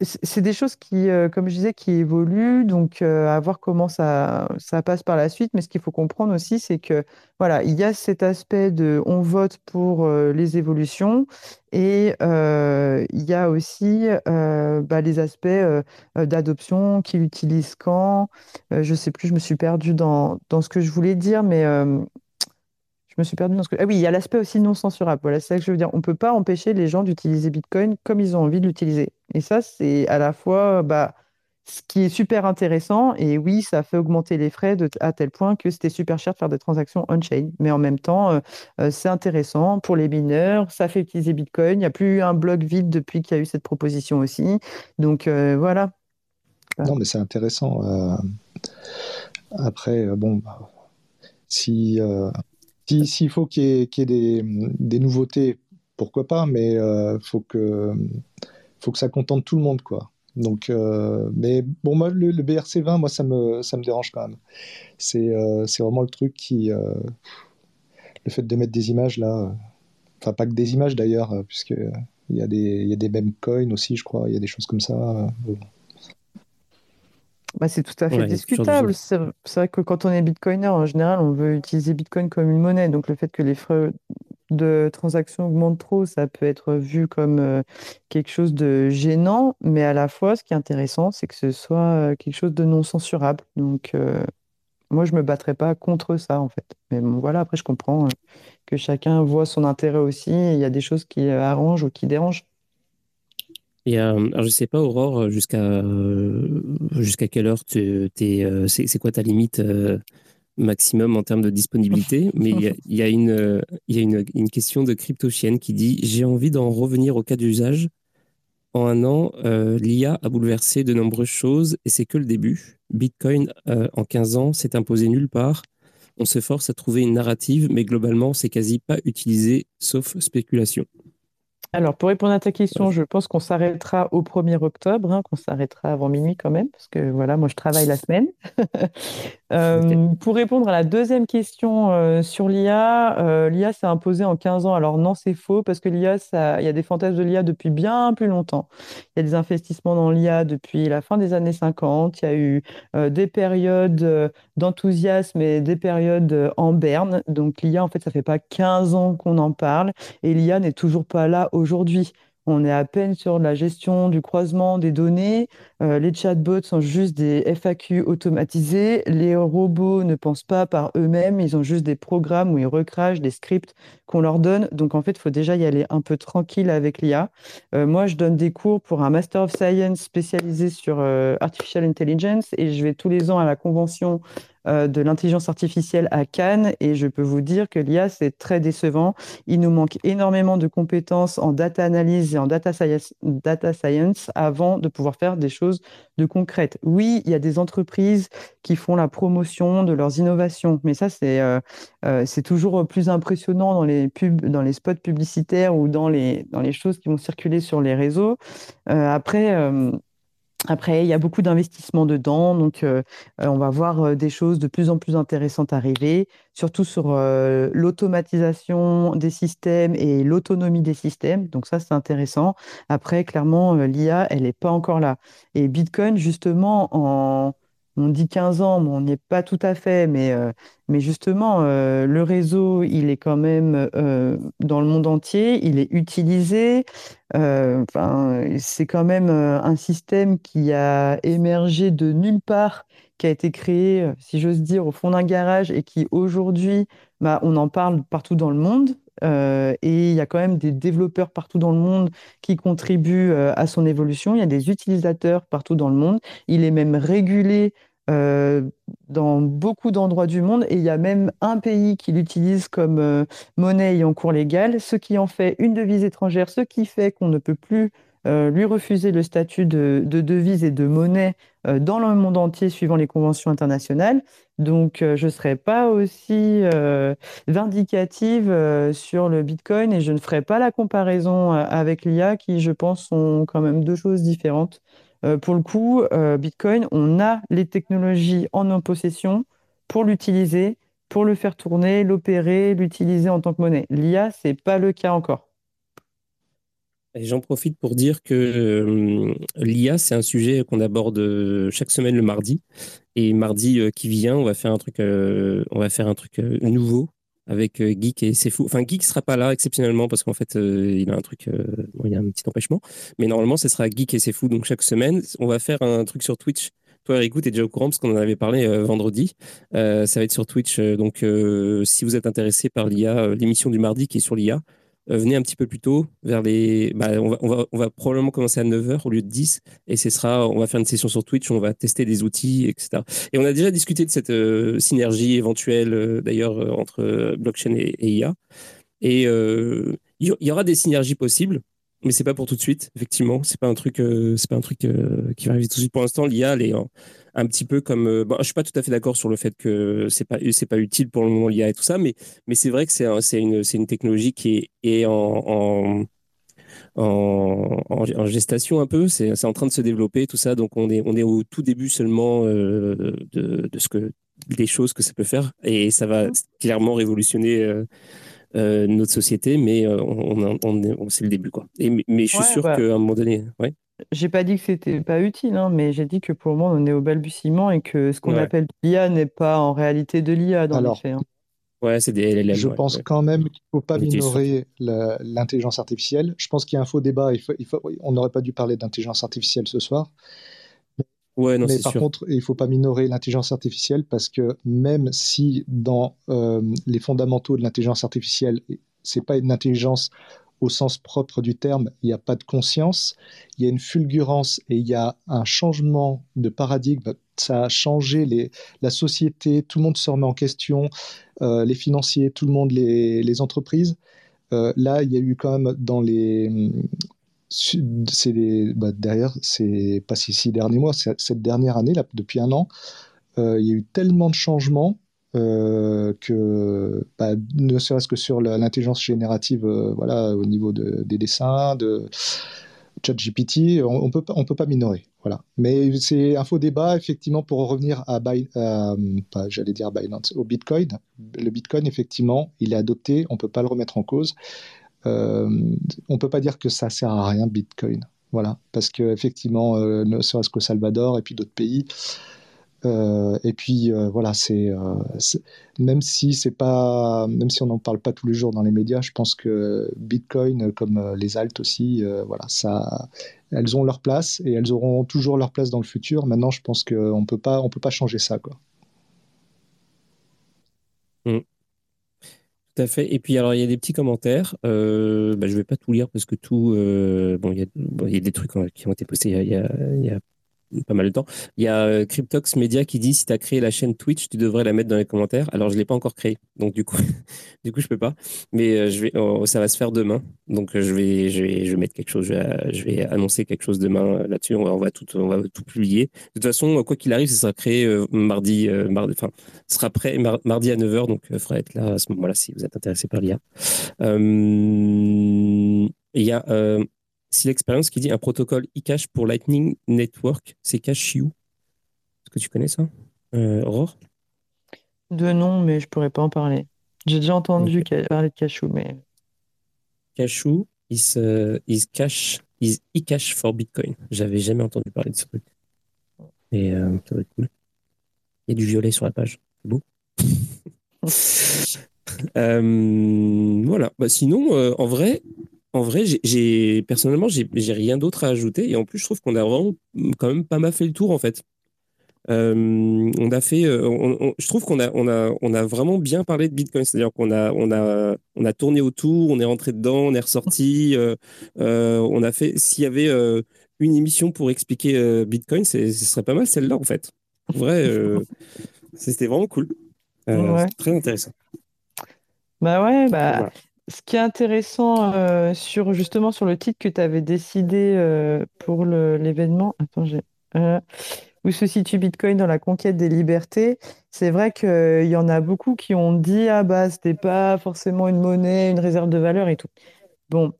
c'est des choses qui, euh, comme je disais, qui évoluent, donc euh, à voir comment ça, ça passe par la suite. Mais ce qu'il faut comprendre aussi, c'est que voilà, il y a cet aspect de on vote pour euh, les évolutions et il y a aussi bah, les aspects d'adoption, qui l'utilisent quand. je sais plus, je me suis perdue dans, dans ce que je voulais dire, mais me suis perdu dans ce que. Ah oui, il y a l'aspect aussi non censurable. Voilà, c'est ça que je veux dire. On ne peut pas empêcher les gens d'utiliser Bitcoin comme ils ont envie de l'utiliser. Et ça, c'est à la fois bah, ce qui est super intéressant. Et oui, ça fait augmenter les frais de, à tel point que c'était super cher de faire des transactions on-chain. Mais en même temps, euh, euh, c'est intéressant pour les mineurs. Ça fait utiliser Bitcoin. Il n'y a plus un bloc vide depuis qu'il y a eu cette proposition aussi. Donc euh, voilà. Non, mais c'est intéressant. Après, bon, bah, si s'il faut qu'il y ait, des, nouveautés, pourquoi pas, mais il euh, faut, que, ça contente tout le monde, quoi. Donc, euh, mais bon, moi, le, BRC20, moi, ça me, dérange quand même. C'est euh, vraiment le truc qui. le fait de mettre des images là. Enfin, pas que des images d'ailleurs, puisque il y, a des, y a des meme coins aussi, je crois. Il y a des choses comme ça. Bah, c'est tout à fait discutable. C'est vrai que quand on est bitcoiner, en général, on veut utiliser Bitcoin comme une monnaie. Donc le fait que les frais de transaction augmentent trop, ça peut être vu comme euh, quelque chose de gênant. Mais à la fois, ce qui est intéressant, c'est que ce soit euh, quelque chose de non censurable. Donc euh, moi, je me battrais pas contre ça, en fait. Mais bon, voilà, après, je comprends que chacun voit son intérêt aussi. Il y a des choses qui arrangent ou qui dérangent. Et euh, alors je sais pas, Aurore, euh, jusqu'à euh, jusqu'à quelle heure tu es, c'est quoi ta limite maximum en termes de disponibilité? Mais il y a, y a, une, y a une, une, question de CryptoChienne qui dit J'ai envie d'en revenir au cas d'usage. En un an, l'IA a bouleversé de nombreuses choses et c'est que le début. Bitcoin, en 15 ans, s'est imposé nulle part. On se force à trouver une narrative, mais globalement, c'est quasi pas utilisé, sauf spéculation. Alors, pour répondre à ta question, je pense qu'on s'arrêtera au 1er octobre, hein, qu'on s'arrêtera avant minuit quand même, parce que voilà, moi je travaille la semaine. Euh, pour répondre à la deuxième question euh, sur l'IA, euh, l'IA s'est imposée en 15 ans. Alors non, c'est faux, parce que l'IA, il y a des fantasmes de l'IA depuis bien plus longtemps. Il y a des investissements dans l'IA depuis la fin des années 50. Il y a eu des périodes d'enthousiasme et des périodes en berne. Donc l'IA, en fait, ça fait pas 15 ans qu'on en parle, et l'IA n'est toujours pas là aujourd'hui. On est à peine sur la gestion du croisement des données. Euh, les chatbots sont juste des FAQ automatisés. Les robots ne pensent pas par eux-mêmes. Ils ont juste des programmes où ils recrachent des scripts qu'on leur donne. Donc, en fait, il faut déjà y aller un peu tranquille avec l'IA. Euh, moi, je donne des cours pour un Master of Science spécialisé sur euh, Artificial Intelligence et je vais tous les ans à la convention de l'intelligence artificielle à Cannes et je peux vous dire que l'IA, c'est très décevant. Il nous manque énormément de compétences en data analyse et en data science, data science avant de pouvoir faire des choses de concrètes. Oui, il y a des entreprises qui font la promotion de leurs innovations, mais ça, c'est euh, euh, toujours plus impressionnant dans les pubs, dans les spots publicitaires ou dans les, dans les choses qui vont circuler sur les réseaux. après, après, il y a beaucoup d'investissements dedans, donc euh, euh, on va voir euh, des choses de plus en plus intéressantes arriver, surtout sur l'automatisation des systèmes et l'autonomie des systèmes. Donc ça, c'est intéressant. Après, clairement, l'IA, elle n'est pas encore là. Et Bitcoin, justement, en on dit 15 ans, mais on n'y est pas tout à fait. Mais, euh, justement, euh, le réseau, il est quand même euh, dans le monde entier, il est utilisé. C'est quand même un système qui a émergé de nulle part, qui a été créé, si j'ose dire, au fond d'un garage et qui aujourd'hui, bah, on en parle partout dans le monde. et il y a quand même des développeurs partout dans le monde qui contribuent à son évolution. Il y a des utilisateurs partout dans le monde. Il est même régulé dans beaucoup d'endroits du monde et il y a même un pays qui l'utilise comme euh, monnaie en cours légal, ce qui en fait une devise étrangère, ce qui fait qu'on ne peut plus lui refuser le statut de, devise et de monnaie dans le monde entier suivant les conventions internationales. Donc, je ne serai pas aussi vindicative sur le Bitcoin et je ne ferai pas la comparaison avec l'IA qui, je pense, sont quand même deux choses différentes. Pour le coup, Bitcoin, on a les technologies en nos possession pour l'utiliser pour le faire tourner, l'opérer, l'utiliser en tant que monnaie. L'IA, ce n'est pas le cas encore. J'en profite pour dire que euh, l'IA, c'est un sujet qu'on aborde euh, chaque semaine le mardi. Et mardi euh, qui vient, on va faire un truc, on va faire un truc nouveau avec Geek et c'est fou. Enfin, Geek sera pas là exceptionnellement parce qu'en fait, il a un truc, il y a un petit empêchement. Mais normalement, ce sera Geek et c'est fou. Donc chaque semaine, on va faire un truc sur Twitch toi, Eric, tu es déjà au courant parce qu'on en avait parlé euh, vendredi. Euh, ça va être sur Twitch. Euh, donc, si vous êtes intéressé par l'IA, l'émission du mardi qui est sur l'IA, venez un petit peu plus tôt, vers les. Bah, on, va, on, va, on, va, probablement commencer à 9h au lieu de 10. Et ce sera, on va faire une session sur Twitch, on va tester des outils, etc. Et on a déjà discuté de cette synergie éventuelle, d'ailleurs, entre blockchain et, IA. Et il y aura des synergies possibles mais c'est pas pour tout de suite. Effectivement, c'est pas un truc, euh, c'est pas un truc euh, qui va arriver tout de suite. Pour l'instant, l'IA, elle est un petit peu comme. Euh, bon, je suis pas tout à fait d'accord sur le fait que c'est pas, c'est pas utile pour le moment l'IA et tout ça, mais, mais c'est vrai que c'est, c'est une, c'est une technologie qui est, est en, en, en, gestation un peu. C'est, c'est en train de se développer tout ça, donc on est, on est au tout début seulement de, de ce que des choses que ça peut faire et ça va mmh. clairement révolutionner euh, notre société, mais euh, on, on, c'est le début. Quoi. Et, mais je suis sûr bah, qu'à un moment donné. Ouais. J'ai pas dit que c'était pas utile, hein, mais j'ai dit que pour le moment, on est au balbutiement et que ce qu'on appelle l'IA n'est pas en réalité de l'IA dans Alors, les faits. Hein. Ouais, c'est des LLM. Je pense quand même qu'il ne faut pas minorer l'intelligence artificielle. Je pense qu'il y a un faux débat. Il faut, il faut, on n'aurait pas dû parler d'intelligence artificielle ce soir. Mais par contre, il ne faut pas minorer l'intelligence artificielle parce que même si dans euh, les fondamentaux de l'intelligence artificielle, c'est pas une intelligence au sens propre du terme, il n'y a pas de conscience, il y a une fulgurance et il y a un changement de paradigme. Ça a changé les, la société, tout le monde se remet en question, euh, les financiers, tout le monde, les, les entreprises. Euh, là, il y a eu quand même dans les, c'est bah, derrière, c'est pas ces six derniers mois, cette dernière année, là, depuis un an, euh, il y a eu tellement de changements euh, que, bah, ne serait-ce que sur l'intelligence générative, euh, voilà, au niveau de, des dessins, de ChatGPT, on, on peut on peut pas minorer, voilà. Mais c'est un faux débat, effectivement, pour revenir à, j'allais dire Binance, au Bitcoin. Le Bitcoin, effectivement, il est adopté, on peut pas le remettre en cause. Euh, on peut pas dire que ça sert à rien Bitcoin. Voilà, parce que effectivement, euh, ne serait-ce qu'au Salvador et puis d'autres pays. Euh, et puis voilà, c'est même si c'est pas, même si on n'en parle pas tous les jours dans les médias, je pense que Bitcoin, comme les alt aussi, voilà, ça, elles ont leur place et elles auront toujours leur place dans le futur. Maintenant, je pense qu'on peut pas, on peut pas changer ça, quoi. Mm fait. Et puis, alors, il y a des petits commentaires. Euh, bah, je ne vais pas tout lire parce que tout. Euh, bon, il y, a, des trucs qui ont été postés il y a pas mal de temps. Il y a euh, Cryptox Media qui dit si tu as créé la chaîne Twitch, tu devrais la mettre dans les commentaires. Alors, je ne l'ai pas encore créée. Donc, du coup, du coup je peux pas. Mais euh, je vais, oh, ça va se faire demain. Donc, euh, je vais, je vais, mettre quelque chose. Je vais, annoncer quelque chose demain là-dessus. On va, tout, on va tout publier. De toute façon, quoi qu'il arrive, ça sera créé mardi, mardi, enfin, sera prêt mardi à 9h. Donc, il faudra être là à ce moment-là si vous êtes intéressé par l'IA. Il y a si l'expérience qui dit un protocole e-cash pour Lightning Network, c'est Cashew. Est-ce que tu connais ça, euh, Aurore? De nom, mais je ne pourrais pas en parler. J'ai déjà entendu parler de Cashew, mais. Cashew is, uh, is cash is e-cash for Bitcoin. J'avais jamais entendu parler de ce truc. Et euh, ça va être cool. Il y a du violet sur la page. C'est beau. Euh, voilà. Bah, sinon, euh, en vrai, en vrai, j'ai personnellement, j'ai rien d'autre à ajouter. Et en plus, je trouve qu'on a vraiment quand même pas mal fait le tour, en fait. Euh, on a fait, euh, je trouve qu'on a, on a, on a vraiment bien parlé de Bitcoin. C'est-à-dire qu'on a, on a, on a tourné autour, on est rentré dedans, on est ressorti. Euh, on a fait, s'il y avait une émission pour expliquer Bitcoin, ce serait pas mal celle-là, en fait. En vrai, c'était vraiment cool. Très intéressant. Bah ouais, bah. Ce qui est intéressant euh, sur justement sur le titre que tu avais décidé euh, pour l'événement, attends, euh, où se situe Bitcoin dans la conquête des libertés, c'est vrai qu'il y en a beaucoup qui ont dit ah bah c'était pas forcément une monnaie, une réserve de valeur et tout. Bon,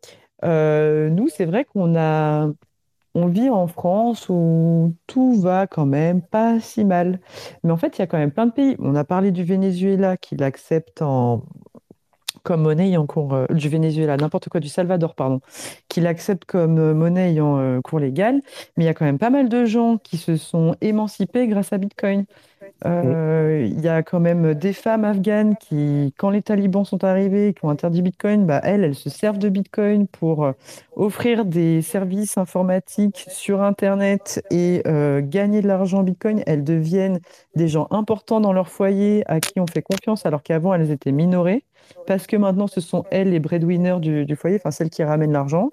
nous c'est vrai qu'on a on vit en France où tout va quand même pas si mal. Mais en fait, il y a quand même plein de pays. On a parlé du Venezuela qui l'accepte en comme monnaie ayant cours euh, du Venezuela, n'importe quoi, du Salvador, pardon, qui l'accepte comme euh, monnaie ayant euh, cours légal. Mais il y a quand même pas mal de gens qui se sont émancipés grâce à Bitcoin. Il y a quand même des femmes afghanes qui, quand les talibans sont arrivés, qui ont interdit Bitcoin, bah, elles, elles se servent de Bitcoin pour offrir des services informatiques sur Internet et gagner de l'argent en Bitcoin. Elles deviennent des gens importants dans leur foyer à qui on fait confiance alors qu'avant elles étaient minorées parce que maintenant ce sont elles les breadwinners du, du foyer, enfin celles qui ramènent l'argent.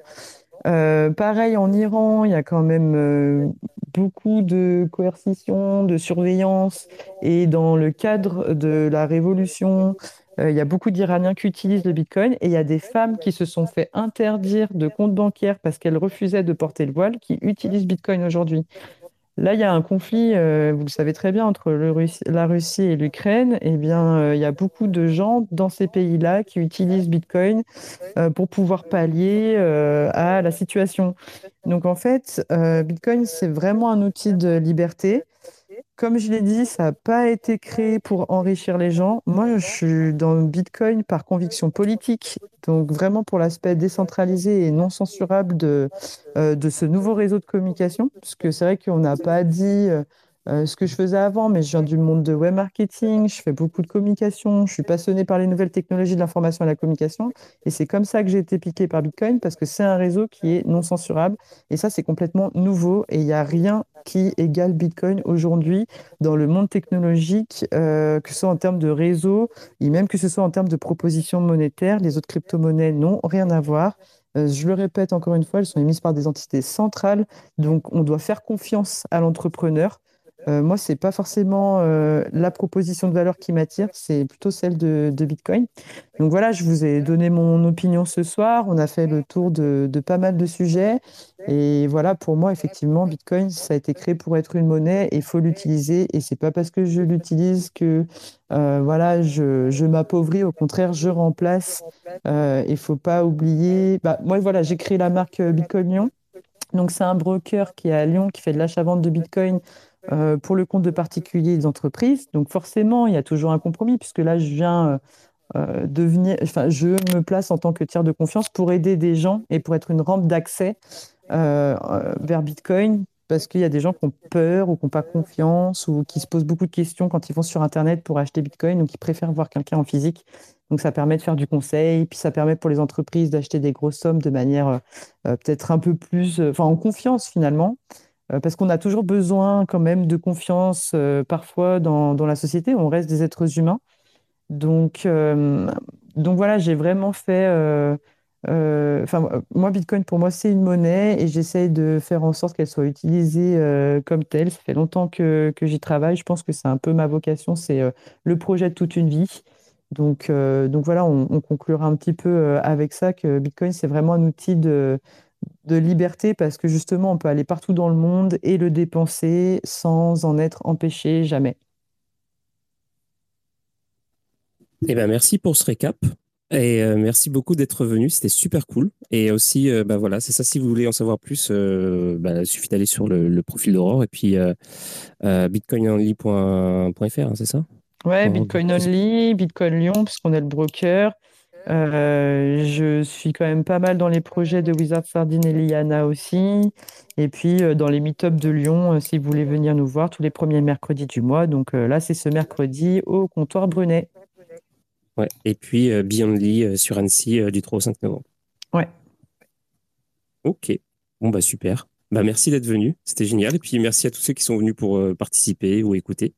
Euh, pareil, en Iran, il y a quand même euh, beaucoup de coercition, de surveillance. Et dans le cadre de la révolution, euh, il y a beaucoup d'Iraniens qui utilisent le Bitcoin. Et il y a des femmes qui se sont fait interdire de compte bancaire parce qu'elles refusaient de porter le voile, qui utilisent Bitcoin aujourd'hui. Là, il y a un conflit, euh, vous le savez très bien, entre le Russie- la Russie et l'Ukraine. Eh bien, euh, il y a beaucoup de gens dans ces pays-là qui utilisent Bitcoin euh, pour pouvoir pallier à la situation. Donc, en fait, Bitcoin, c'est vraiment un outil de liberté. Comme je l'ai dit, ça n'a pas été créé pour enrichir les gens. Moi, je suis dans Bitcoin par conviction politique, donc vraiment pour l'aspect décentralisé et non censurable de, euh, de ce nouveau réseau de communication. Parce que c'est vrai qu'on n'a pas dit euh, ce que je faisais avant, mais je viens du monde de web marketing, je fais beaucoup de communication, je suis passionné par les nouvelles technologies de l'information et de la communication. Et c'est comme ça que j'ai été piqué par Bitcoin, parce que c'est un réseau qui est non censurable. Et ça, c'est complètement nouveau et il n'y a rien qui égale Bitcoin aujourd'hui dans le monde technologique, euh, que ce soit en termes de réseau et même que ce soit en termes de propositions monétaires. Les autres crypto-monnaies n'ont rien à voir. Euh, je le répète encore une fois, elles sont émises par des entités centrales, donc on doit faire confiance à l'entrepreneur. Euh, moi, c'est pas forcément euh, la proposition de valeur qui m'attire, c'est plutôt celle de, Bitcoin. Donc voilà, je vous ai donné mon opinion ce soir. On a fait le tour de, pas mal de sujets. Et voilà, pour moi, effectivement, Bitcoin, ça a été créé pour être une monnaie et il faut l'utiliser. Et c'est pas parce que je l'utilise que euh, voilà, je, m'appauvris. Au contraire, je remplace. Euh, Il faut pas oublier. Bah, moi, voilà, j'ai créé la marque Bitcoin Lyon. Donc, c'est un broker qui est à Lyon qui fait de l'achat-vente de Bitcoin euh, pour le compte de particuliers et des entreprises. Donc, forcément, il y a toujours un compromis puisque là, je viens. euh, euh, devenir, enfin, je me place en tant que tiers de confiance pour aider des gens et pour être une rampe d'accès euh, vers Bitcoin parce qu'il y a des gens qui ont peur ou qui n'ont pas confiance ou qui se posent beaucoup de questions quand ils vont sur Internet pour acheter Bitcoin ou qui préfèrent voir quelqu'un en physique. Donc ça permet de faire du conseil, puis ça permet pour les entreprises d'acheter des grosses sommes de manière peut-être un peu plus, enfin en confiance finalement, parce qu'on a toujours besoin quand même de confiance euh, parfois dans, dans la société, on reste des êtres humains. Donc, euh, donc voilà, j'ai vraiment fait. euh, euh, Enfin, euh, moi, Bitcoin, pour moi, c'est une monnaie et j'essaye de faire en sorte qu'elle soit utilisée euh, comme telle. Ça fait longtemps que, que j'y travaille. Je pense que c'est un peu ma vocation, c'est euh, le projet de toute une vie. Donc, euh, donc voilà, on, on conclura un petit peu euh, avec ça que Bitcoin, c'est vraiment un outil de, de liberté parce que justement, on peut aller partout dans le monde et le dépenser sans en être empêché jamais. Eh ben, merci pour ce récap. Et euh, merci beaucoup d'être venu, c'était super cool. Et aussi, euh, bah voilà, c'est ça, si vous voulez en savoir plus, euh, bah, il suffit d'aller sur le, le profil d'Aurore et puis euh, bitcoinonly.fr, hein, c'est ça? Ouais, Bitcoin Only, Bitcoin Lyon, puisqu'on est le broker. Euh, je suis quand même pas mal dans les projets de Wizard Sardine et Liana aussi. Et puis euh, dans les meet-up de Lyon, euh, si vous voulez venir nous voir tous les premiers mercredis du mois. Donc là, c'est ce mercredi au comptoir Brunet. Ouais. Et puis Beyondly sur Annecy du 3 au 5 novembre. Ouais. Ok. Bon, bah super. Bah merci d'être venu, c'était génial. Et puis merci à tous ceux qui sont venus pour participer ou écouter.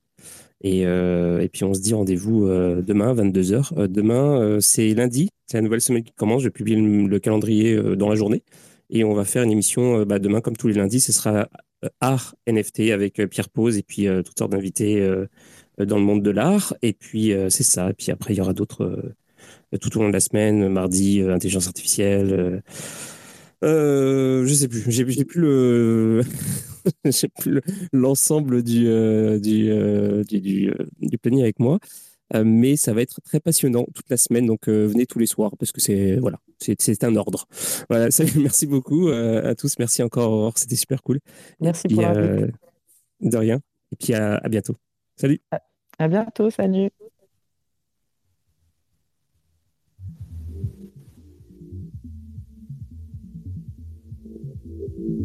Et, euh, et puis on se dit rendez-vous euh, demain, 22h. Euh, demain, c'est lundi, c'est la nouvelle semaine qui commence. Je publie le, le calendrier dans la journée. Et on va faire une émission bah, demain, comme tous les lundis. Ce sera art NFT avec Pierre Pose et puis euh, toutes sortes d'invités euh, dans le monde de l'art. Et puis euh, c'est ça. Et puis après, il y aura d'autres tout au long de la semaine, mardi, intelligence artificielle. Euh, je sais plus. J'ai plus le, j'ai plus l'ensemble du, du, du, du, planning avec moi. mais ça va être très passionnant toute la semaine. Donc venez tous les soirs parce que c'est voilà, c'est un ordre. Voilà. merci beaucoup à tous. Merci encore. C'était super cool. Merci pour De rien. Et puis à, à bientôt. Salut. À bientôt. Salut.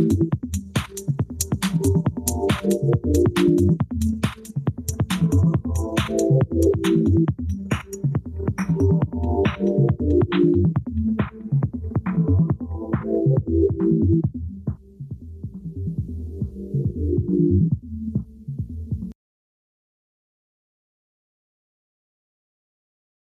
Thank you.